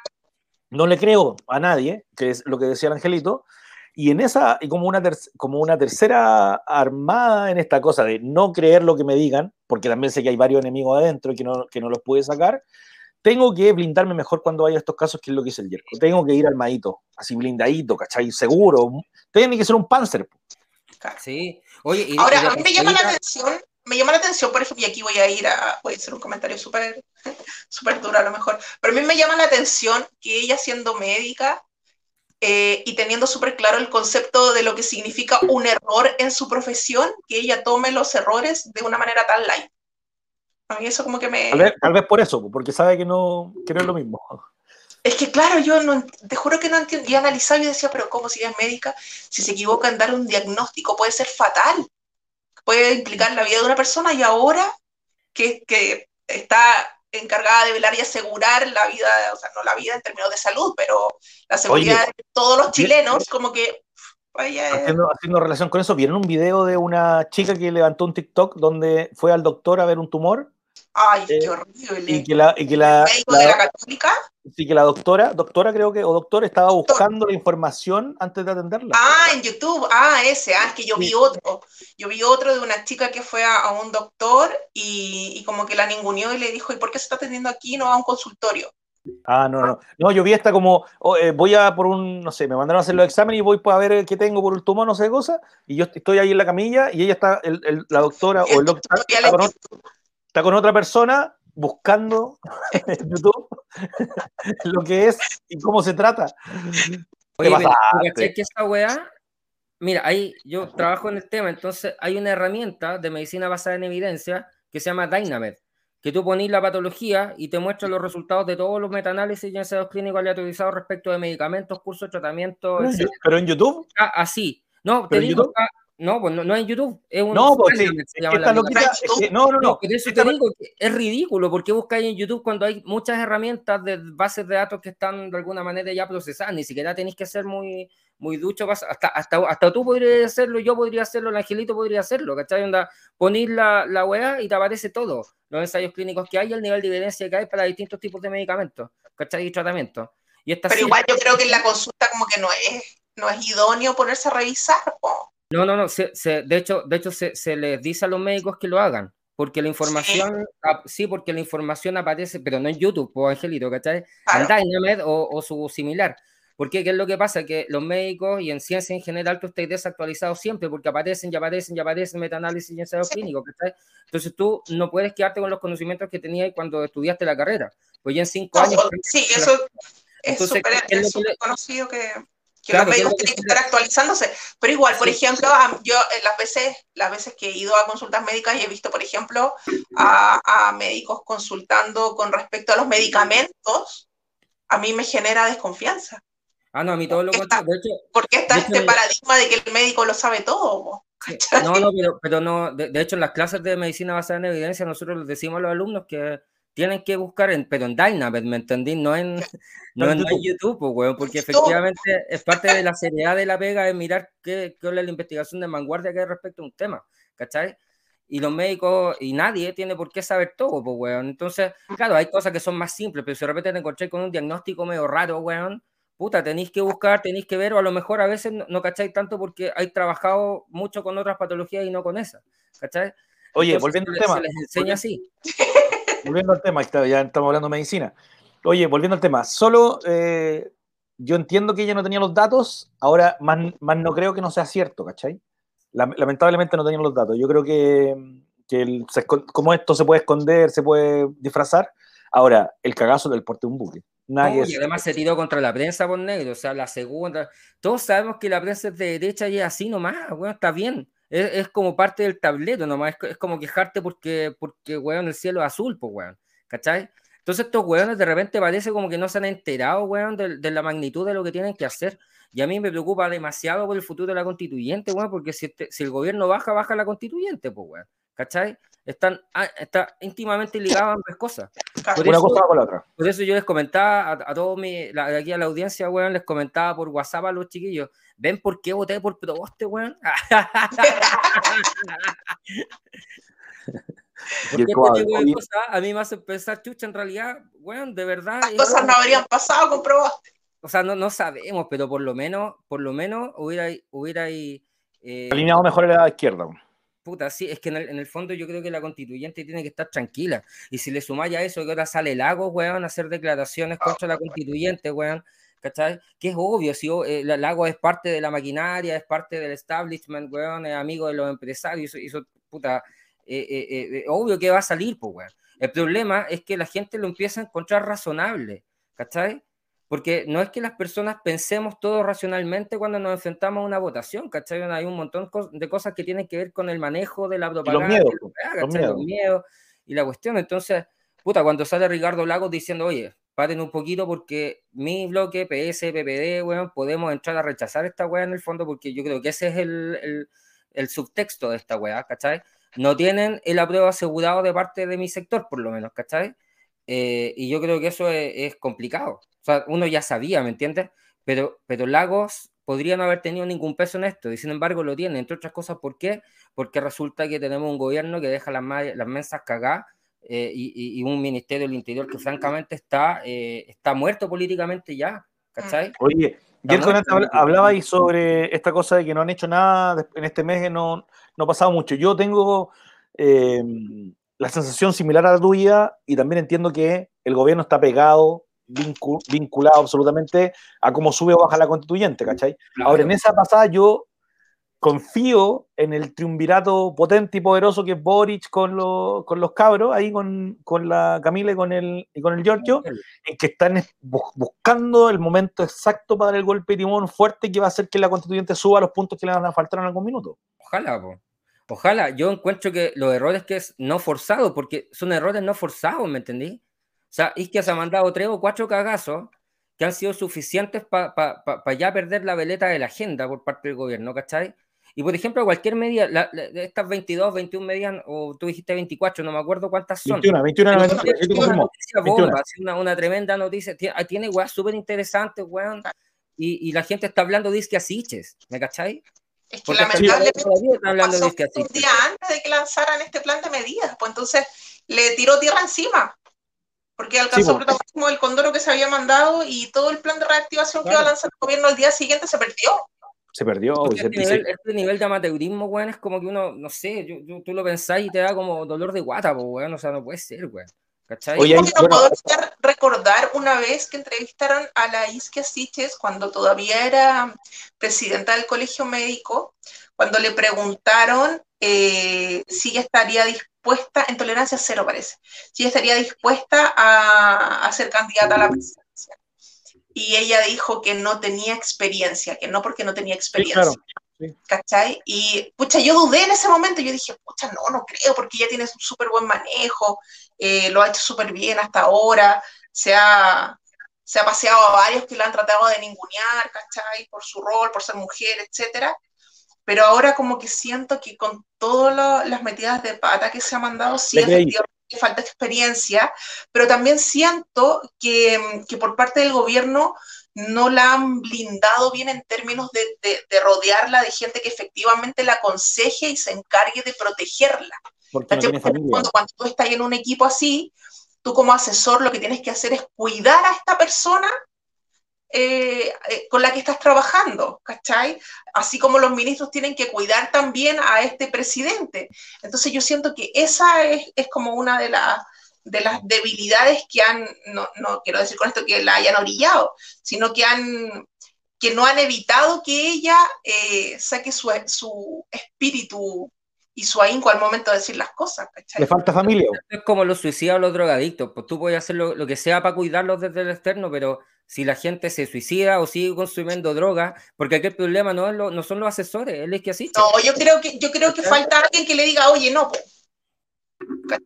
no le creo a nadie, que es lo que decía el angelito, y en esa, y como una, como una tercera armada en esta cosa de no creer lo que me digan, porque también sé que hay varios enemigos adentro y que no, que no los puede sacar, tengo que blindarme mejor cuando vaya a estos casos, que es lo que es el Yerko. Tengo que ir al maíto, así blindadito, ¿cachai? Seguro. Tiene que ser un panzer. Sí. Oye, y, Ahora, a mí me llama la atención, me llama la atención, por ejemplo, y aquí voy a ir a, voy a hacer un comentario súper súper duro a lo mejor, pero a mí me llama la atención que ella siendo médica eh, y teniendo súper claro el concepto de lo que significa un error en su profesión, que ella tome los errores de una manera tan light. A mí eso como que me... Tal vez, por eso, porque sabe que no, que no es lo mismo. Es que claro, yo no, te juro que no entiendo. Y analizaba y decía, pero ¿cómo si ella es médica? Si se equivoca en dar un diagnóstico puede ser fatal. Puede implicar la vida de una persona y ahora que, que está encargada de velar y asegurar la vida, o sea, no la vida en términos de salud, pero la seguridad de todos los chilenos, como que... Vaya, haciendo, haciendo, relación con eso, ¿vieron un video de una chica que levantó un TikTok donde fue al doctor a ver un tumor Ay, qué eh, horrible. Y que la, y que la, médico de la católica? Sí, que la doctora, doctora creo que, o doctor, estaba buscando la información antes de atenderla. Ah, en YouTube, ah, ese, ah, es que yo vi otro. Yo vi otro de una chica que fue a, un doctor y, y, como que la ninguneó y le dijo, ¿y por qué se está atendiendo aquí y no va a un consultorio? Ah, no, no. No, yo vi esta como, oh, eh, voy a por un, no sé, me mandaron a hacer los exámenes y voy a ver qué tengo por el tumor, no sé qué cosa, y yo estoy ahí en la camilla y ella está, el, la doctora o el doctor, está con otra persona buscando en YouTube lo que es y cómo se trata. Oye, mira, que esa weá? Mira, ahí yo trabajo en el tema, entonces hay una herramienta de medicina basada en evidencia que se llama Dynamed, que tú pones la patología y te muestra los resultados de todos los metaanálisis y ensayos clínicos aleatorizados respecto de medicamentos, cursos, tratamientos. Pero en YouTube. Ah, así. No, te digo, YouTube? No, pues no, no en YouTube. Es un no, pues sí, no, no, no. eso te digo que es ridículo. porque buscáis en YouTube cuando hay muchas herramientas de bases de datos que están de alguna manera ya procesadas? Ni siquiera tenéis que ser muy, muy ducho. Hasta, hasta, hasta tú podrías hacerlo, yo podría hacerlo, el angelito podría hacerlo. ¿Cachai? Onda, ponís la, la weá y te aparece todo. Los ensayos clínicos que hay y el nivel de evidencia que hay para distintos tipos de medicamentos. ¿Cachai? Y tratamientos. Y Pero igual yo creo que en la consulta como que no es, no es idóneo ponerse a revisar. No, no, no. de hecho, de hecho se, les dice a los médicos que lo hagan. Porque la información, sí, porque la información aparece, pero no en YouTube, o Angelito, ¿cachai? En Dynamed o, o, su similar. Porque ¿qué es lo que pasa? Que los médicos y en ciencia en general tú estás desactualizado siempre porque aparecen y aparecen y aparecen metaanálisis y ensayos clínicos, ¿cachai? Entonces tú no puedes quedarte con los conocimientos que tenías cuando estudiaste la carrera. Pues ya en cinco años... Sí, eso es súper conocido que que los médicos tienen que estar actualizándose. Pero igual, por ejemplo, yo eh, las veces, las veces que he ido a consultas médicas y he visto, por ejemplo, a, médicos consultando con respecto a los medicamentos, a mí me genera desconfianza. Ah, no, a mí todo lo contrario. Porque está este paradigma de que el médico lo sabe todo. No, no, pero, no, de, de, hecho en las clases de medicina basada en evidencia nosotros les decimos a los alumnos que tienen que buscar, en, pero en Dynamite, ¿me entendí? No en, no en, YouTube, pues, porque efectivamente es parte de la seriedad de la pega es mirar qué, qué es la investigación de vanguardia que hay respecto a un tema, ¿cachai? Y los médicos y nadie tiene por qué saber todo, pues, weón. Entonces, claro, hay cosas que son más simples, pero si de repente te encontré con un diagnóstico medio raro, weón, puta, tenéis que buscar, tenéis que ver, o a lo mejor a veces no, no cacháis tanto porque hay trabajado mucho con otras patologías y no con esa, ¿cachai? Oye, volviendo al tema. Se les enseña así. volviendo al tema, ya estamos hablando de medicina. Oye, volviendo al tema, solo eh, yo entiendo que ella no tenía los datos, ahora más, más no creo que no sea cierto, ¿cachai? Lamentablemente no tenía los datos. Yo creo que, que como esto se puede esconder, se puede disfrazar. Ahora, el cagazo del porte de un buque. Nadie y además se tiró contra la prensa por negro, o sea, la segunda. Todos sabemos que la prensa es de derecha y es así nomás, bueno, está bien es, como parte del tablero nomás, es, como quejarte porque, porque, weón, el cielo es azul, pues, weón, ¿cachai? Entonces estos weones de repente parece como que no se han enterado, weón, de, la magnitud de lo que tienen que hacer. Y a mí me preocupa demasiado por el futuro de la constituyente, weón, porque si, este, si el gobierno baja, baja la constituyente, pues, weón, ¿cachai? Están ah, está íntimamente ligados a ambas cosas. Por Una eso, cosa con la otra. Por eso yo les comentaba a, todos mi, aquí a la audiencia, weón, les comentaba por WhatsApp a los chiquillos, ¿ven por qué voté por Proboste, weón? Porque a mí me hace pensar, chucha, en realidad, weón, de verdad. Las cosas no habrían pasado con Proboste. O sea, no, no sabemos, pero por lo menos, por lo menos hubiera, hubiera eh, alineado mejor a la izquierda. Puta, sí, es que en el, fondo yo creo que la constituyente tiene que estar tranquila. Y si le sumáis a eso que ahora sale Lago, weón, a hacer declaraciones contra la constituyente, weón, ¿cachai? Que es obvio, si eh, Lago es parte de la maquinaria, es parte del establishment, weón, es amigo de los empresarios, y eso, puta, eh, eh, obvio que va a salir, pues, weón. El problema es que la gente lo empieza a encontrar razonable, ¿cachai? Porque no es que las personas pensemos todo racionalmente cuando nos enfrentamos a una votación, ¿cachai? Hay un montón de cosas que tienen que ver con el manejo de la propaganda, los miedos, y la cuestión. Entonces, puta, cuando sale Ricardo Lagos diciendo, oye, paren un poquito porque mi bloque, PS, PPD, bueno, podemos entrar a rechazar esta weá en el fondo porque yo creo que ese es el, el, subtexto de esta weá, ¿cachai? No tienen el apruebo asegurado de parte de mi sector, por lo menos, ¿cachai? Eh, y yo creo que eso es, es complicado. O sea, uno ya sabía, ¿me entiendes? Pero, pero Lagos podría no haber tenido ningún peso en esto, y sin embargo lo tiene, entre otras cosas, ¿por qué? Porque resulta que tenemos un gobierno que deja las, las mensas cagadas eh, y, un Ministerio del Interior que francamente está, eh, está muerto políticamente ya, ¿cachai? Mm. Oye, ayer hablaba ahí sobre esta cosa de que no han hecho nada en este mes, no, no ha pasado mucho. Yo tengo eh, la sensación similar a la tuya y también entiendo que el gobierno está pegado vinculado absolutamente a cómo sube o baja la constituyente, ¿cachai? Ahora, en esa pasada yo confío en el triunvirato potente y poderoso que es Boric con, con los cabros, ahí con, con, la Camila y con el, y con el Giorgio, en que están buscando el momento exacto para dar el golpe de timón fuerte que va a hacer que la constituyente suba a los puntos que le van a faltar en algún minuto. Ojalá, ojalá. Yo encuentro que los errores que es no forzado, porque son errores no forzados, ¿me entendí? O sea, que se ha mandado tres o cuatro cagazos que han sido suficientes para ya perder la veleta de la agenda por parte del gobierno, ¿cachai? Y por ejemplo, cualquier medida, de estas 22, 21 medidas, o tú dijiste 24, no me acuerdo cuántas son. 21, 21, 21, una, una, tremenda noticia, ah, tiene weas súper interesantes, weón. Y, y, la gente está hablando de disque asiches, ¿me cachai? Es que lamentablemente hablando de disque un día antes de que lanzaran este plan de medidas, pues entonces le tiró tierra encima porque alcanzó el protagonismo del condoro que se había mandado y todo el plan de reactivación que iba a lanzar el gobierno al día siguiente se perdió. Se perdió. Este, nivel, este, nivel, de amateurismo, weón, es como que uno, no sé, tú lo pensás y te da como dolor de guata, pues, weón, o sea, no puede ser, weón. ¿Cachai? Oye, no puedo recordar una vez que entrevistaron a la Isquia Siches cuando todavía era presidenta del colegio médico, cuando le preguntaron eh, si estaría dispuesta dispuesta, en tolerancia cero parece, si estaría dispuesta a, a ser candidata a la presidencia. Y ella dijo que no tenía experiencia, que no porque no tenía experiencia. ¿Cachai? Y pucha, yo dudé en ese momento, yo dije, pucha, no, no creo, porque ella tiene un súper buen manejo, eh, lo ha hecho súper bien hasta ahora, se ha, se ha paseado a varios que la han tratado de ningunear, ¿cachai? Por su rol, por ser mujer, etcétera pero ahora como que siento que con todas las metidas de pata que se ha mandado, sí, efectivamente falta experiencia, pero también siento que, que, por parte del gobierno no la han blindado bien en términos de, de, rodearla de gente que efectivamente la aconseje y se encargue de protegerla. Porque cuando, cuando tú estás en un equipo así, tú como asesor lo que tienes que hacer es cuidar a esta persona eh, eh, con la que estás trabajando, ¿cachai? Así como los ministros tienen que cuidar también a este presidente. Entonces yo siento que esa es, como una de, de las debilidades que han, no, quiero decir con esto que la hayan orillado, sino que han que no han evitado que ella eh, saque su, su espíritu y su ahínco al momento de decir las cosas. ¿cachai? Le falta familia. Es como los suicidas o los drogadictos, pues tú puedes hacer lo, lo, que sea para cuidarlos desde el externo, pero si la gente se suicida o sigue consumiendo drogas, porque aquí el problema no, no son los asesores, él es que asiste. No, yo creo que, yo creo que falta alguien que le diga, oye, no.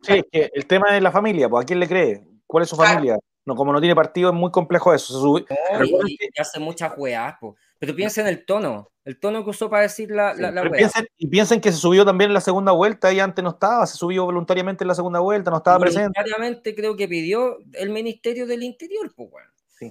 Sí, que el tema de la familia, pues, ¿a quién le cree? ¿Cuál es su familia? No, como no tiene partido, es muy complejo eso. y, hace muchas weas, pues. Pero piensa en el tono, el tono que usó para decir la, la, Piensen, y piensen que se subió también en la segunda vuelta y antes no estaba, se subió voluntariamente en la segunda vuelta, no estaba presente. Voluntariamente creo que pidió el Ministerio del Interior, pues, bueno.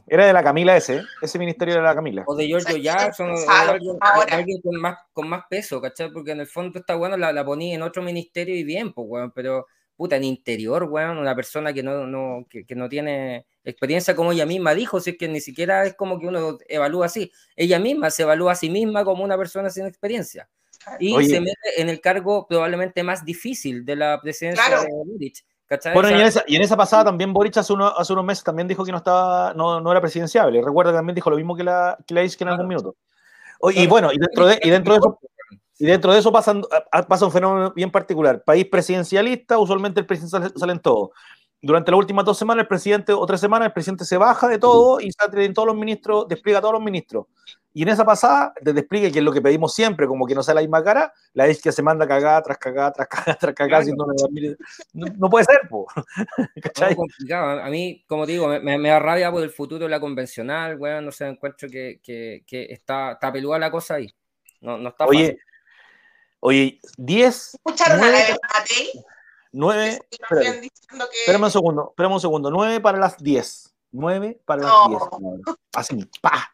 Era de la Camila ese, ese ministerio de la Camila. O de Giorgio Jackson, o alguien, alguien, con, más, con más peso, ¿cachai? Porque en el fondo está bueno, la, la ponía en otro ministerio y bien, pues, weón, pero puta, en interior, weón, una persona que no, no, que, que, no tiene experiencia como ella misma dijo, si es que ni siquiera es como que uno evalúa así, ella misma se evalúa a sí misma como una persona sin experiencia. y Oye. se mete en el cargo probablemente más difícil de la presidencia Claro. de Boric. ¿Cachai? Bueno, y en, esa, y en esa pasada también Boric hace, uno- hace unos meses también dijo que no estaba, no, no era presidenciable. Recuerda que también dijo lo mismo que la, que la Isque en algún minuto. Y bueno, y dentro de, y dentro de eso, y dentro de eso pasan- pasa un fenómeno bien particular. País presidencialista, usualmente el presidente sale, sale en todo. Durante las últimas dos semanas, el presidente, o tres semanas, el presidente se baja de todo y sale en todos los ministros, despliega a todos los ministros. Y en esa pasada, de despliegue, que es lo que pedimos siempre, como que no sea la misma cara, la isquia se manda cagada tras cagada, tras cagada, tras cagada, Claro. no, no puede ser, po. complicado. A mí, como te digo, me, me- da rabia por el futuro de la convencional, weón. No sé, encuentro que, que, que está, está peluda la cosa ahí. No, no está fácil. Oye, oye, 10, ¿Escucharon a la de Matei? 9, Que espérate, también diciendo que espérame un segundo, espérame un segundo, 9 para las 10, 9 para las No. 10. Así, pa.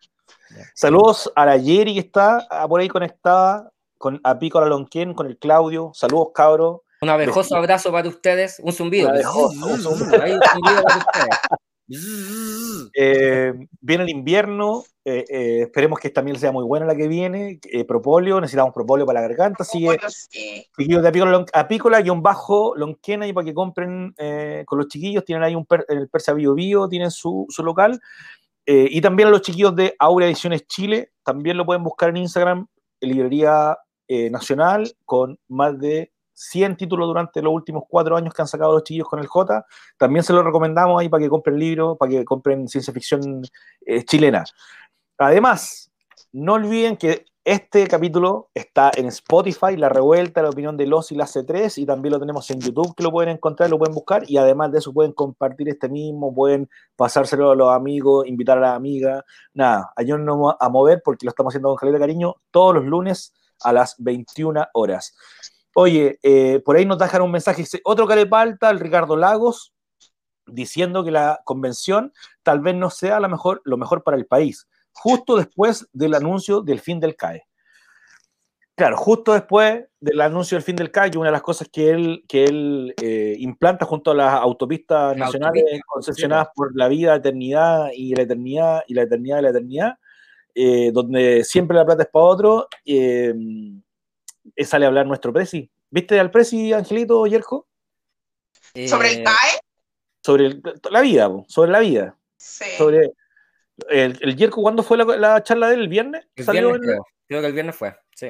Saludos a la Yeri que está ah, por ahí conectada, con a Pico Lonquén, con el Claudio. Saludos, cabros. Un abejoso abrazo para ustedes. Un zumbido. Un abejoso, un zumbido. Ahí un zumbido para ustedes. Eh, viene el invierno, eh, eh, esperemos que esta miel sea muy buena la que viene. Eh, propóleo, necesitamos propóleo para la garganta. Sigue Bueno, sí. chiquillos de Apícola, Apícola guion bajo Lonquena y para que compren eh, con los chiquillos. Tienen ahí un per, el Persa Bio Bio, tienen su, su local. Eh, y también a los chiquillos de Aurea Ediciones Chile, también lo pueden buscar en Instagram, en librería eh, nacional, con más de 100 títulos durante los últimos cuatro años que han sacado los chiquillos con el J. También se los recomendamos ahí para que compren libros, para que compren ciencia ficción eh, chilena. Además, no olviden que este capítulo está en Spotify, La Revuelta, la opinión de los y las C3, y también lo tenemos en YouTube, que lo pueden encontrar, lo pueden buscar, y además de eso pueden compartir este mismo, pueden pasárselo a los amigos, invitar a la amiga, nada, ayúdennos a mover porque lo estamos haciendo con caleta de cariño todos los lunes a las 21 horas. Oye, eh, por ahí nos dejan un mensaje, dice, otro carepalta, el Ricardo Lagos, diciendo que la convención tal vez no sea la mejor, lo mejor para el país justo después del anuncio del fin del CAE. Claro, justo después del anuncio del fin del CAE, que una de las cosas que él, que él eh, implanta junto a las autopistas La nacionales autopista, concesionadas por la vida, eternidad y la eternidad y la eternidad y la eternidad, eh, donde siempre la plata es para otro, eh, sale a hablar nuestro presi. ¿Viste al presi, Angelito Yerjo? Sobre el Eh, CAE, Sobre el- la vida, po, sobre la vida. sí. Sobre el, el Yerko, ¿cuándo fue la, la charla de él? ¿El viernes? El ¿Salió viernes, en- creo. Creo que el viernes fue. Sí.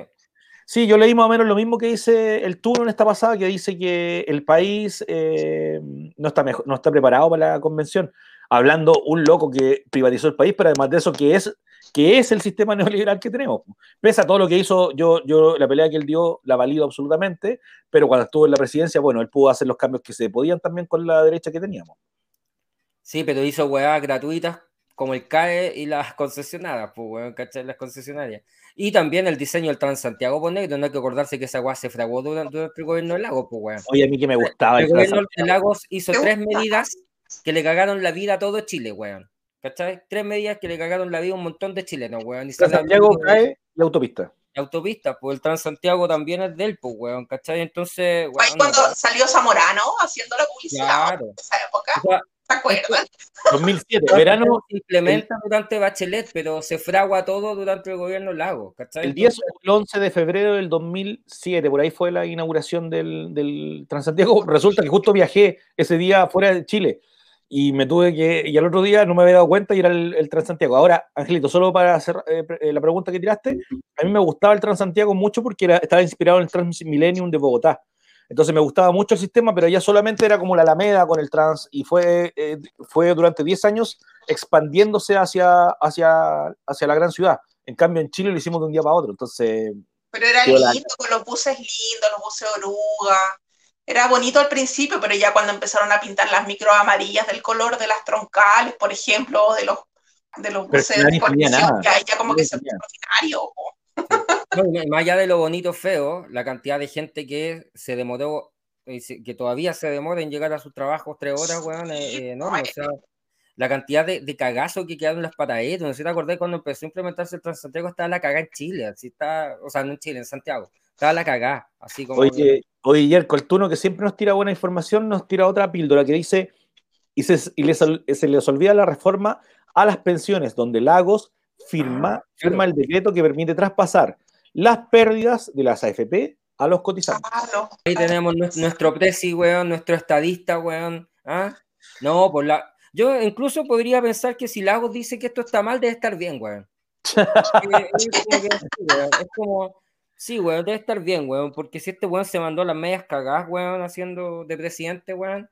Sí, yo leí más o menos lo mismo que dice el turno en esta pasada, que dice que el país eh, no, está mejor, no está preparado para la convención. Hablando un loco que privatizó el país, pero además de eso, que es, que es el sistema neoliberal que tenemos. Pese a todo lo que hizo, yo, yo la pelea que él dio la valido absolutamente, pero cuando estuvo en la presidencia, bueno, él pudo hacer los cambios que se podían también con la derecha que teníamos. Sí, pero hizo weas gratuitas como el CAE y las concesionadas, pues, weón, ¿cachai? Las concesionarias. Y también el diseño del Transantiago por negro, no hay que acordarse que esa wea se fraguó durante, durante el gobierno del lago, pues, weón. Oye, a mí que me gustaba El el gobierno Transantiago. de Lagos hizo ¿Te tres medidas que le cagaron la vida a todo Chile, weón. ¿Cachai? Tres medidas que le cagaron la vida a un montón de chilenos, weón. Y de cae y autopista. autopista, pues el Transantiago también es del, pues, weón, ¿cachai? Entonces, Fue ahí weón, cuando no, salió Zamorano haciendo la publicidad Claro. en esa época. o sea, ¿Se acuerdan? 2007, verano, se implementa durante Bachelet, pero se fragua todo durante el gobierno Lago, ¿cachai? El 10 o el 11 de febrero del 2007, por ahí fue la inauguración del, del Transantiago. Resulta que justo viajé ese día fuera de Chile y me tuve que, y al otro día no me había dado cuenta y era el, el Transantiago. Ahora, Angelito, solo para hacer eh, eh, la pregunta que tiraste, a mí me gustaba el Transantiago mucho porque era, estaba inspirado en el Transmillennium de Bogotá. Entonces me gustaba mucho el sistema, pero ya solamente era como la Alameda con el Trans y fue, eh, fue durante 10 años expandiéndose hacia, hacia, hacia la gran ciudad. En cambio, en Chile lo hicimos de un día para otro. Entonces, Pero era lindo, con los buses lindos, los buses oruga. Era bonito al principio, pero ya cuando empezaron a pintar las micro amarillas del color de las troncales, por ejemplo, de los, de los buses de ya, ya como que se ordinario. No, más allá de lo bonito feo, la cantidad de gente que se demoró, eh, que todavía se demora en llegar a sus trabajos tres horas, weón, es Sí, es enorme. no, O sea, la cantidad de, de cagazos que quedaron en las patadetas. No sé si te acordás cuando empezó a implementarse el Transantiago, estaba la cagada en Chile, así está, o sea, no en Chile, en Santiago, estaba la cagada, así como. Oye, oye, Yerko, el Tuno que siempre nos tira buena información, nos tira otra píldora que dice, y se, y les se les olvida la reforma a las pensiones, donde Lagos firma, Ah, firma el decreto que permite traspasar las pérdidas de las AFP a los cotizantes. Ahí tenemos nuestro presi, weón, nuestro estadista, weón. ¿Ah? No, por la. Yo incluso podría pensar que si Lagos dice que esto está mal, debe estar bien, weón. es, como, sí, weón, debe estar bien, weón, porque si este weón se mandó las medias cagadas, weón, haciendo de presidente, weón,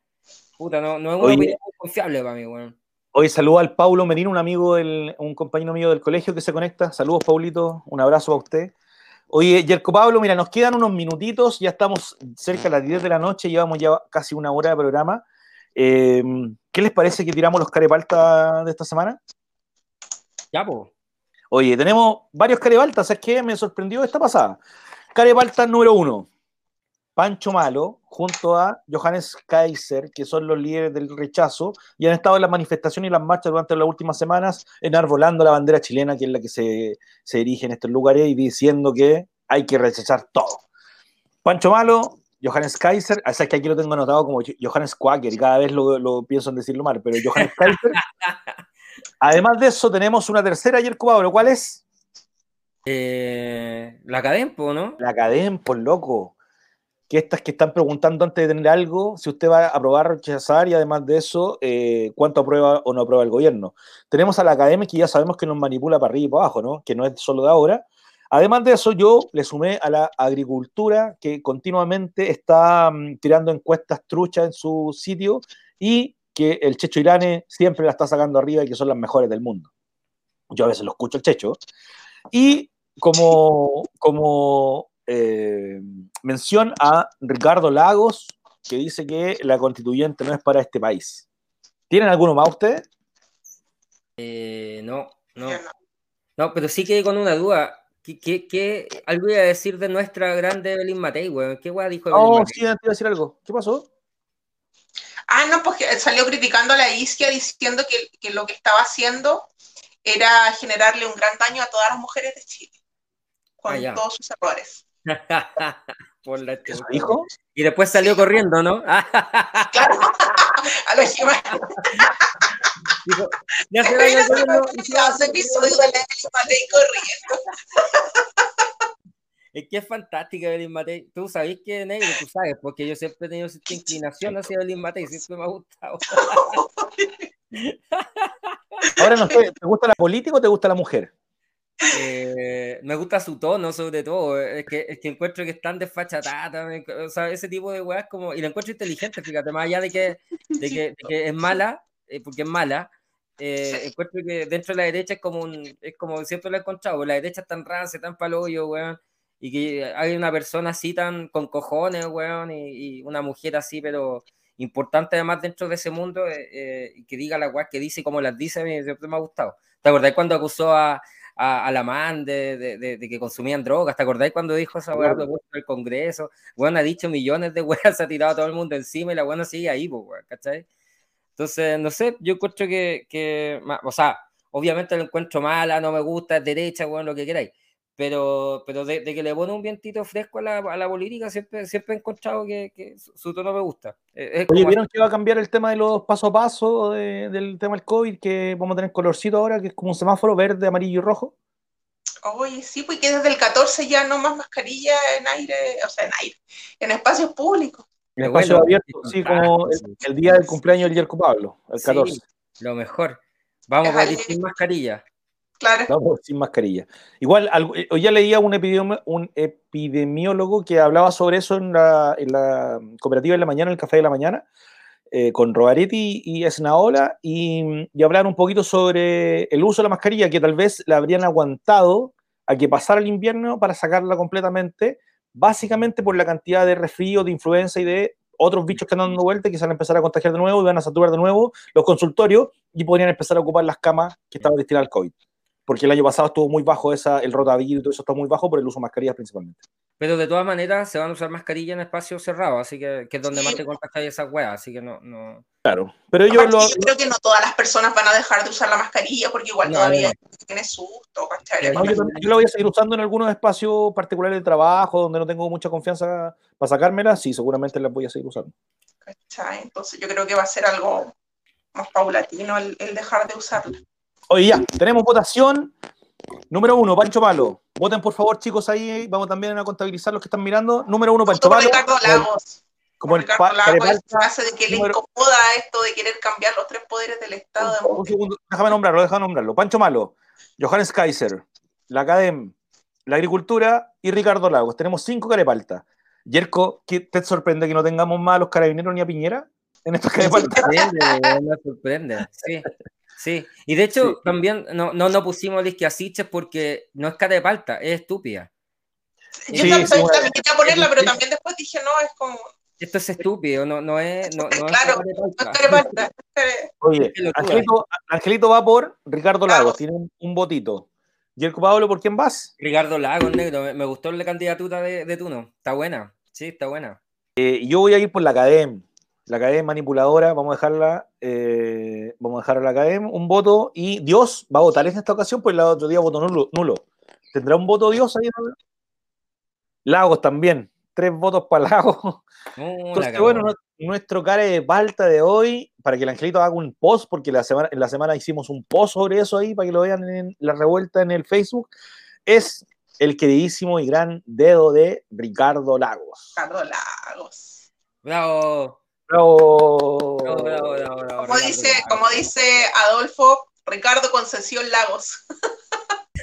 puta, no, no es una opinión confiable para mí, weón. Hoy saludo al Paulo Merino, un amigo, del, un compañero mío del colegio que se conecta. Saludos, Paulito, un abrazo a usted. Oye, Yerko Pablo, mira, nos quedan unos minutitos, ya estamos cerca de las 10 de la noche, llevamos ya casi una hora de programa. Eh, ¿Qué les parece que tiramos los carepaltas de esta semana? Ya, pues. Oye, tenemos varios carebaltas, es que me sorprendió esta pasada. Carepalta número uno, Pancho Malo, junto a Johannes Kaiser, que son los líderes del rechazo, y han estado en las manifestaciones y las marchas durante las últimas semanas, enarbolando la bandera chilena, que es la que se, se dirige en estos lugares, y diciendo que hay que rechazar todo. Pancho Malo, Johannes Kaiser, o sea, que aquí lo tengo anotado como Johannes Quaker, y cada vez lo, lo pienso en decirlo mal, pero Johannes Kaiser. Además de eso, tenemos una tercera ayer Pablo, ¿cuál es? Eh, la Cadempo, ¿no? La Cadempo, loco. Que estas que están preguntando antes de tener algo, si usted va a aprobar, rechazar y además de eso, eh, cuánto aprueba o no aprueba el gobierno. Tenemos a la Academia que ya sabemos que nos manipula para arriba y para abajo, ¿no? Que no es solo de ahora. Además de eso, yo le sumé a la agricultura que continuamente está mm, tirando encuestas truchas en su sitio y que el Checho Irane siempre la está sacando arriba y que son las mejores del mundo. Yo a veces lo escucho el Checho. Y como, como eh, mención a Ricardo Lagos, que dice que la constituyente no es para este país. ¿Tienen alguno más ustedes? Eh, no, no. No, pero sí que con una duda. ¿Qué, qué, qué algo iba a decir de nuestra grande Evelyn Matei, güey? ¿Qué dijo Evelyn Oh, sí, iba a decir algo. ¿Qué pasó? Ah, no, pues salió criticando a la isquia diciendo que, que, lo que estaba haciendo era generarle un gran daño a todas las mujeres de Chile, con ah, todos sus errores. Por la ¿Eso dijo? Y después salió corriendo, ¿no? claro, a lo Dijo, ya se corriendo. Hace episodio de la corriendo. Es que es fantástica Evelyn Matei. Tú sabes que negro, tú sabes, porque yo siempre he tenido esta inclinación hacia Evelyn Matei, siempre me ha gustado. Ahora no sé, ¿te gusta la política o te gusta la mujer? Eh, me gusta su tono, sobre todo. Es que, es que encuentro que es tan desfachatada. O sea, ese tipo de weas como. Y la encuentro inteligente, fíjate, más allá de que, de que, que es mala, eh, porque es mala. Eh, encuentro que dentro de la derecha es como un, es como siempre lo he encontrado, la derecha es tan rancia, tan paloyo, weón, y que hay una persona así tan con cojones, weón, y, una mujer así, pero importante además dentro de ese mundo, eh, eh, y que diga la weá que dice como las dice, a mí siempre me ha gustado. ¿Te acordáis cuando acusó a, a, la man de, de, de, que consumían drogas? ¿Te acordáis cuando dijo esa weá en el Congreso? Weón ha dicho millones de weas, se ha tirado a todo el mundo encima y la weá sigue ahí, weón, ¿cachai? Entonces, no sé, yo encuentro que, que o sea, obviamente lo encuentro mala, no me gusta, es derecha, weón, lo que queráis pero, pero de, que le pone un vientito fresco a la, a la política, siempre, siempre he encontrado que, que su, tono me gusta. Oye, ¿vieron que va a cambiar el tema de los paso a paso del tema del COVID? Que vamos a tener colorcito ahora, que es como un semáforo verde, amarillo y rojo. Oye, sí, pues que desde el 14 ya no más mascarilla en aire, o sea, en aire, en espacios públicos. En espacios abiertos, sí, como el, día del cumpleaños del Yerko Pablo, el 14. lo mejor. Vamos a ir sin mascarilla. Claro. sin mascarilla. Igual, eh, hoy ya leía un, epidemiólogo que hablaba sobre eso en la, cooperativa de la mañana, en el café de la mañana, eh, con Rogaretti y Esnaola, y, y un poquito sobre el uso de la mascarilla, que tal vez la habrían aguantado a que pasara el invierno para sacarla completamente, básicamente por la cantidad de resfrío, de influenza y de otros bichos que andan dando vuelta que se van a empezar a contagiar de nuevo y van a saturar de nuevo los consultorios y podrían empezar a ocupar las camas que estaban destinadas al COVID porque el año pasado estuvo muy bajo esa, el rotavirus y todo eso está muy bajo por el uso de mascarillas principalmente. Pero de todas maneras se van a usar mascarillas en espacios cerrados, así que, que es donde más te contagias esas weas, así que no, no... Claro, pero yo, lo... yo creo que no todas las personas van a dejar de usar la mascarilla porque igual todavía tiene susto, yo, la voy a seguir usando en algunos espacios particulares de trabajo donde no tengo mucha confianza para sacármela, sí, seguramente la voy a seguir usando. Entonces yo creo que va a ser algo más paulatino el, el dejar de usarla. Oye, ya, tenemos votación Número uno, Pancho Malo. Voten por favor, chicos, ahí. Vamos también a contabilizar los que están mirando. Número uno, Pancho. Ricardo Lagos. Como el Ricardo pa- Lagos, frase de que le incomoda esto de querer cambiar los tres poderes del Estado. Un segundo, déjame nombrarlo, déjame nombrarlo. Pancho Malo, Johannes Kaiser, la Academ, la Agricultura y Ricardo Lagos. Tenemos cinco carepaltas. Yerko, ¿qué te sorprende que no tengamos más a los carabineros ni a Piñera en estos carepaltas? sorprende, me sorprende. Sí, sí. Y de hecho, Sí. también no, no, no pusimos Lisquiasiches porque no es cara de palta, es estúpida. Yo Sí, también, sí, bueno. también quería ponerla, pero también después dije, no, es como. Esto es estúpido, no, no es. No, no es Claro, cara de No es palta. es Oye. Angelito, Angelito va por Ricardo Lagos, tiene un, un votito. Yerko Pablo, ¿por quién vas? Ricardo Lagos, negro, me, me gustó la candidatura de, de Tuno. Está buena, sí, está buena. Eh, yo voy a ir por la Academ. La Academ manipuladora, vamos a dejarla, eh, vamos a dejar a la Academ un voto y Dios va a votar en esta ocasión, pues el otro día votó nulo. nulo. ¿Tendrá un voto Dios ahí? Lagos también, tres votos para Lagos. La Entonces, bueno, nu- nuestro cara de palta de hoy, para que el Angelito haga un post, porque la semana, en la semana hicimos un post sobre eso ahí, para que lo vean en la revuelta en el Facebook, es el queridísimo y gran dedo de Ricardo Lagos. Ricardo Lagos. Bravo. Bravo. Bravo, bravo, bravo, bravo, Como dice, Lagos. como dice Adolfo, Ricardo Concesión Lagos.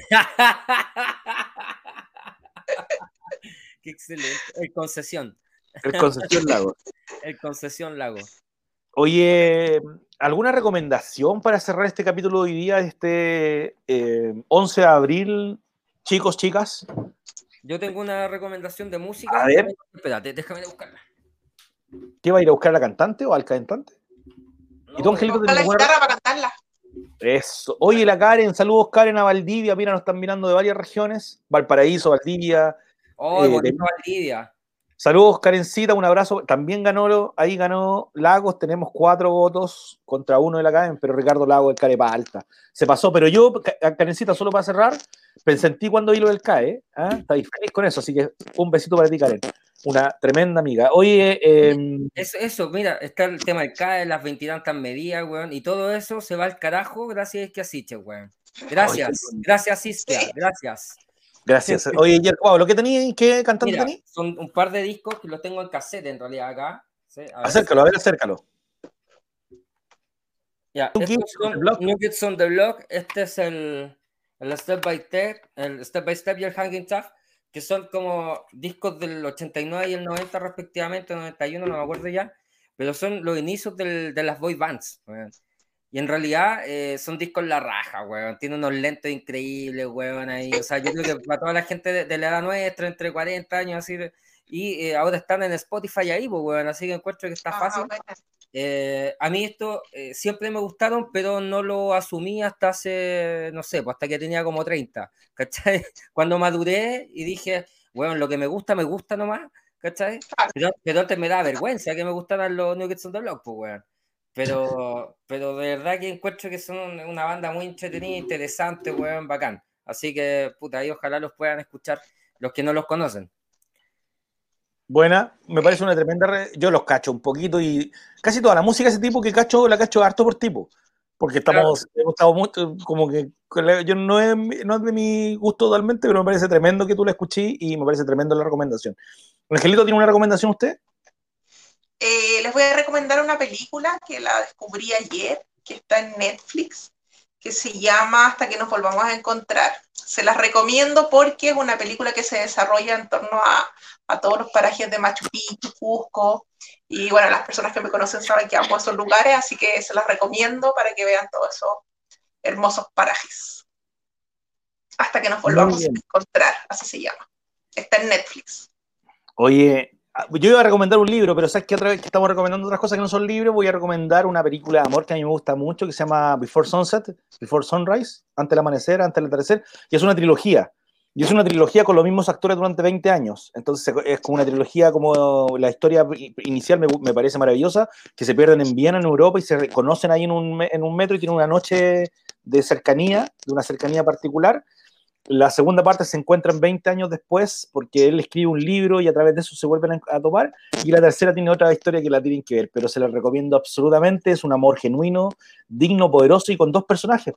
Qué excelente. El concesión. El Concepción Lagos. El concesión lago. Oye, ¿alguna recomendación para cerrar este capítulo de hoy día, este eh, 11 de abril, chicos, chicas? Yo tengo una recomendación de música. A ver. Espérate, déjame buscarla. ¿Qué va a ir a buscar la cantante o al cantante? ¿Y tú, la te acuerdas? guitarra para cantarla. Eso. Oye, la Karen, saludos Karen a Valdivia. Mira, nos están mirando de varias regiones. Valparaíso, Valdivia. Oh, Eh, bonito Valdivia. Saludos, Karencita, un abrazo. También ganó, ahí ganó Lagos. Tenemos cuatro votos contra uno de la Karen, pero Ricardo Lagos, el carepa alta. Se pasó, pero yo, Ka- Karencita, solo para cerrar, pensé en ti cuando vi lo del CAE. ¿ah? Estáis feliz con eso, así que un besito para ti, Karen. Una tremenda amiga. Oye, eh, Eso, eso, mira, está el tema del CAE, las veintitantas medidas, weón, y todo eso se va al carajo gracias a Isquia Siches, weón. Gracias, Oye, gracias Isquia, Sí. gracias. gracias. Oye, Pablo, ¿qué tenías? ¿Qué cantante Mira, tenías? son un par de discos que los tengo en cassette en realidad acá. ¿sí? A ver. Acércalo, a ver, acércalo. Ya, New estos son the Block. New Kids on the Block. Este es el, el Step by Step, el Step by Step y el Hanging Tough, que son como discos del 89 y el 90 respectivamente, 91, no me acuerdo ya, pero son los inicios del- de las boy bands. weón. Y en realidad eh, son discos la raja, weón. Tiene unos lentos increíbles, weón, ahí. O sea, yo creo que para toda la gente de, de la edad nuestra, entre 40 años, así, de- y eh, ahora están en Spotify ahí, pues, weón. Así que encuentro que está Ah, fácil. Eh, a mí esto eh, siempre me gustaron, pero no lo asumí hasta hace, no sé, pues hasta que tenía como 30, ¿cachai? Cuando maduré y dije, bueno, lo que me gusta, me gusta nomás, ¿cachai? Pero, pero antes me da vergüenza que me gustaran los New Kids on the Block, pues, weón. Pero, pero de verdad que encuentro que son una banda muy entretenida, interesante, weón, bacán. Así que, puta, ahí ojalá los puedan escuchar los que no los conocen. Buena, me parece una tremenda. re- Yo los cacho un poquito y casi toda la música de ese tipo que cacho, la cacho harto por tipo. Porque estamos, hemos estado mucho, como que yo no es, mi- no es de mi gusto totalmente, pero me parece tremendo que tú la escuché y me parece tremendo la recomendación. Angelito, ¿tiene una recomendación usted? Eh, les voy a recomendar una película que la descubrí ayer, que está en Netflix, que se llama Hasta que nos volvamos a encontrar. Se las recomiendo porque es una película que se desarrolla en torno a, a todos los parajes de Machu Picchu, Cusco, y bueno, las personas que me conocen saben que amo esos lugares, así que se las recomiendo para que vean todos esos hermosos parajes. Hasta que nos volvamos a encontrar, así se llama. Está en Netflix. Oye, yo iba a recomendar un libro, pero sabes que otra vez que estamos recomendando otras cosas que no son libros, voy a recomendar una película de amor que a mí me gusta mucho, que se llama Before Sunset, Before Sunrise, antes del amanecer, antes del atardecer, y es una trilogía. Y es una trilogía con los mismos actores durante 20 años. Entonces es como una trilogía, como la historia inicial me, me parece maravillosa, que se pierden en Viena, en Europa, y se reconocen ahí en un, en un metro y tienen una noche de cercanía, de una cercanía particular. La segunda parte se encuentran 20 años después porque él escribe un libro y a través de eso se vuelven a, topar. Y la tercera tiene otra historia que la tienen que ver, pero se la recomiendo absolutamente. Es un amor genuino, digno, poderoso y con dos personajes.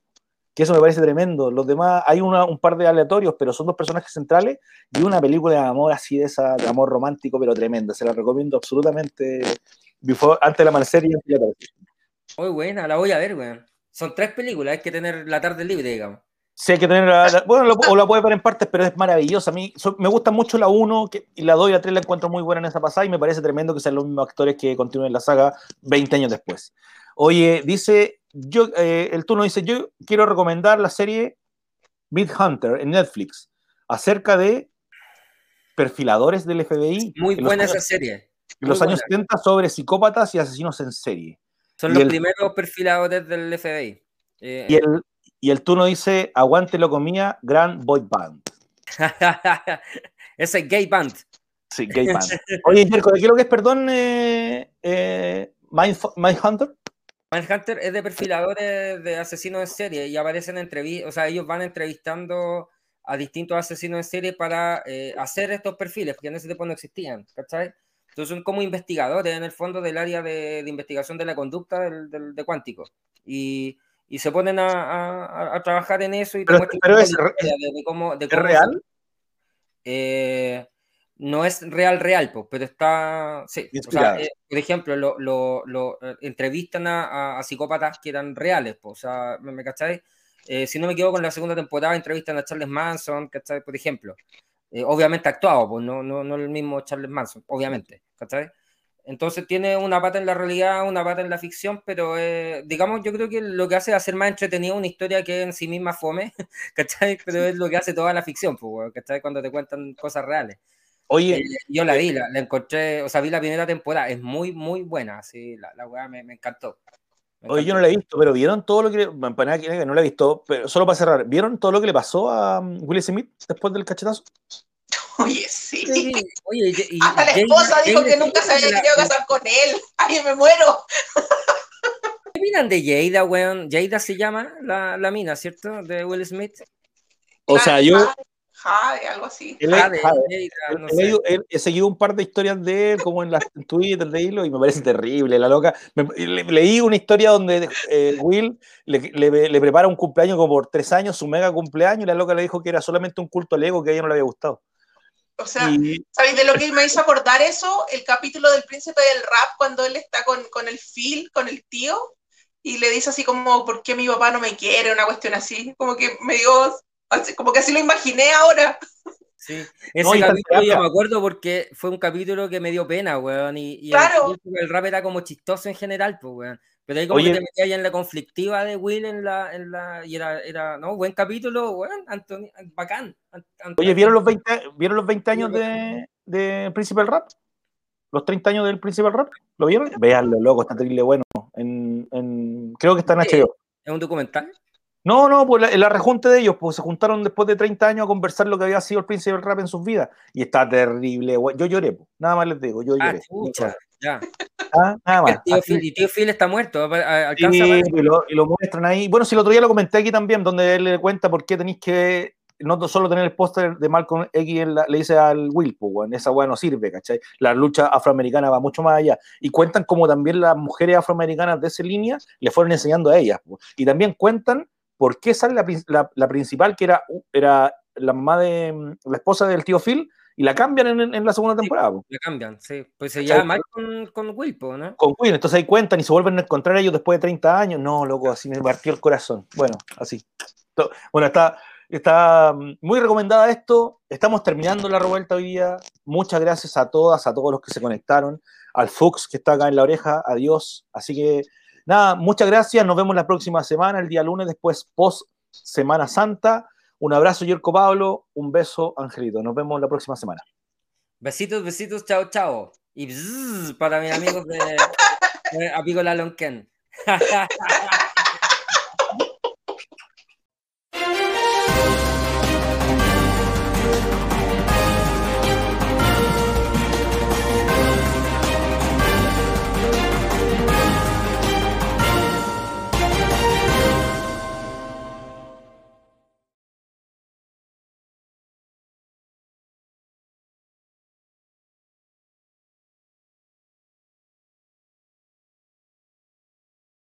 que eso me parece tremendo. Los demás, hay un par de aleatorios, pero son dos personajes centrales y una película de amor así de esa, de amor romántico, pero tremenda. Se la recomiendo absolutamente antes de la amanecer y antes de la tarde. Muy buena, la voy a ver, weón. Son tres películas, hay que tener la tarde libre, digamos. Sí, hay que tener. bueno, o la puede ver en partes, pero es maravillosa. A mí me gusta mucho la 1 y la 2 y la 3 la encuentro muy buena en esa pasada y me parece tremendo que sean los mismos actores que continúen la saga 20 años después. Oye, dice, yo, eh, el turno dice: Yo quiero recomendar la serie Mid Hunter en Netflix acerca de perfiladores del FBI. Muy buena esa serie. En los años 70 sobre psicópatas y asesinos en serie. Son los primeros perfiladores del FBI. Eh, y, el, y el turno dice, aguante lo comía, Grand Boy Band. Ese gay band. Sí, gay band. Oye, Jerko, ¿de qué es lo que es, perdón, eh, eh, Mindhunter? Mindhunter es de perfiladores de asesinos en serie y aparecen en entrevistas, o sea, ellos van entrevistando a distintos asesinos en serie para eh, hacer estos perfiles, porque en ese tiempo no existían, ¿cachai? Entonces son como investigadores en el fondo del área de, investigación de la conducta del, de cuántico. Y, y, se ponen a, a, trabajar en eso y pero, pero es, de, cómo, de cómo, real? Eh, no es real, real, pues, pero está. Sí, o sea, eh, por ejemplo, lo, lo, lo eh, entrevistan a, a, psicópatas que eran reales, pues, o sea, ¿me, me cacháis? si no me equivoco, en la segunda temporada entrevistan a Charles Manson, ¿cachai? Por ejemplo. Eh, obviamente actuado, pues no, no, no el mismo Charles Manson, obviamente, ¿cachai? Entonces tiene una pata en la realidad, una pata en la ficción, pero eh, digamos, yo creo que lo que hace es hacer más entretenida una historia que en sí misma fome, ¿cachai? Pero es lo que hace toda la ficción, ¿cachai? Cuando te cuentan cosas reales. Oye, eh, yo la vi, la, encontré, o sea, vi la primera temporada, es muy, muy buena, sí, la, la weá me, me encantó. Oye, yo no la he visto, pero ¿vieron todo lo que, que no la he visto, pero solo para cerrar, ¿vieron todo lo que le pasó a um, Will Smith después del cachetazo? Oye, sí. Oye, y, Hasta la esposa dijo que nunca se había querido casar con él. Ay, me muero. ¿Qué opinan de Jada, weón? Jada se llama la, la mina, ¿cierto? De Will Smith. O sea, yo, Jade, algo así. he seguido un par de historias de él, como en, las, Twitter de hilo, y me parece terrible. La loca. leí una historia donde eh, Will le, prepara un cumpleaños como por tres años, su mega cumpleaños, y la loca le dijo que era solamente un culto al ego que a ella no le había gustado. O sea, ¿sabéis de lo que me hizo acordar eso? El capítulo del príncipe del rap, cuando él está con, con el Phil, con el tío, y le dice así como, ¿por qué mi papá no me quiere? Una cuestión así. Como que me dio como que así lo imaginé ahora. Sí, ese capítulo yo me acuerdo porque fue un capítulo que me dio pena, weón. Y, el, rap era como chistoso en general, pues, weón. Pero ahí como que te metías en la conflictiva de Will en la, en la y era, era, no, buen capítulo, weón, Antonio, bacán. Oye, ¿vieron los 20, ¿vieron los 20 años de, de Príncipe del Rap? ¿Los 30 años del Príncipe del Rap? ¿Lo vieron? Veanlo, loco, está terrible bueno. En, en, creo que está en HBO. ¿Es un documental? No, no, pues la, rejunte de ellos, pues se juntaron después de 30 años a conversar lo que había sido el príncipe del rap en sus vidas. Y está terrible, Yo lloré, pues. nada más les digo, yo ah, lloré. Ya. Ah, nada más. y tío Phil está muerto. sí, y, lo, y, lo, muestran ahí. Bueno, si el otro día lo comenté aquí también, donde él le cuenta por qué tenéis que no solo tener el póster de Malcolm X, le dice al Will, pues, esa weá no sirve, ¿cachai? La lucha afroamericana va mucho más allá. Y cuentan como también las mujeres afroamericanas de esa línea le fueron enseñando a ellas. Pues. Y también cuentan ¿por qué sale la, principal, que era, era la mamá de la esposa del tío Phil, y la cambian en, la segunda temporada? la cambian, sí. Pues se llama con, con Will, ¿no? Con Will, entonces ahí cuentan y se vuelven a encontrar ellos después de 30 años. No, loco, así me partió el corazón. Bueno, así. Bueno, está, está mm, muy recomendada esto. Estamos terminando la revuelta hoy día. Muchas gracias a todas, a todos los que se conectaron. Al Fuchs que está acá en la oreja, adiós. Así que Nada, muchas gracias. Nos vemos la próxima semana, el día lunes, después post Semana Santa. Un abrazo, Yerko Pablo. Un beso, Angelito. Nos vemos la próxima semana. Besitos, besitos, chao, chao. Y para mis amigos de, de Ken.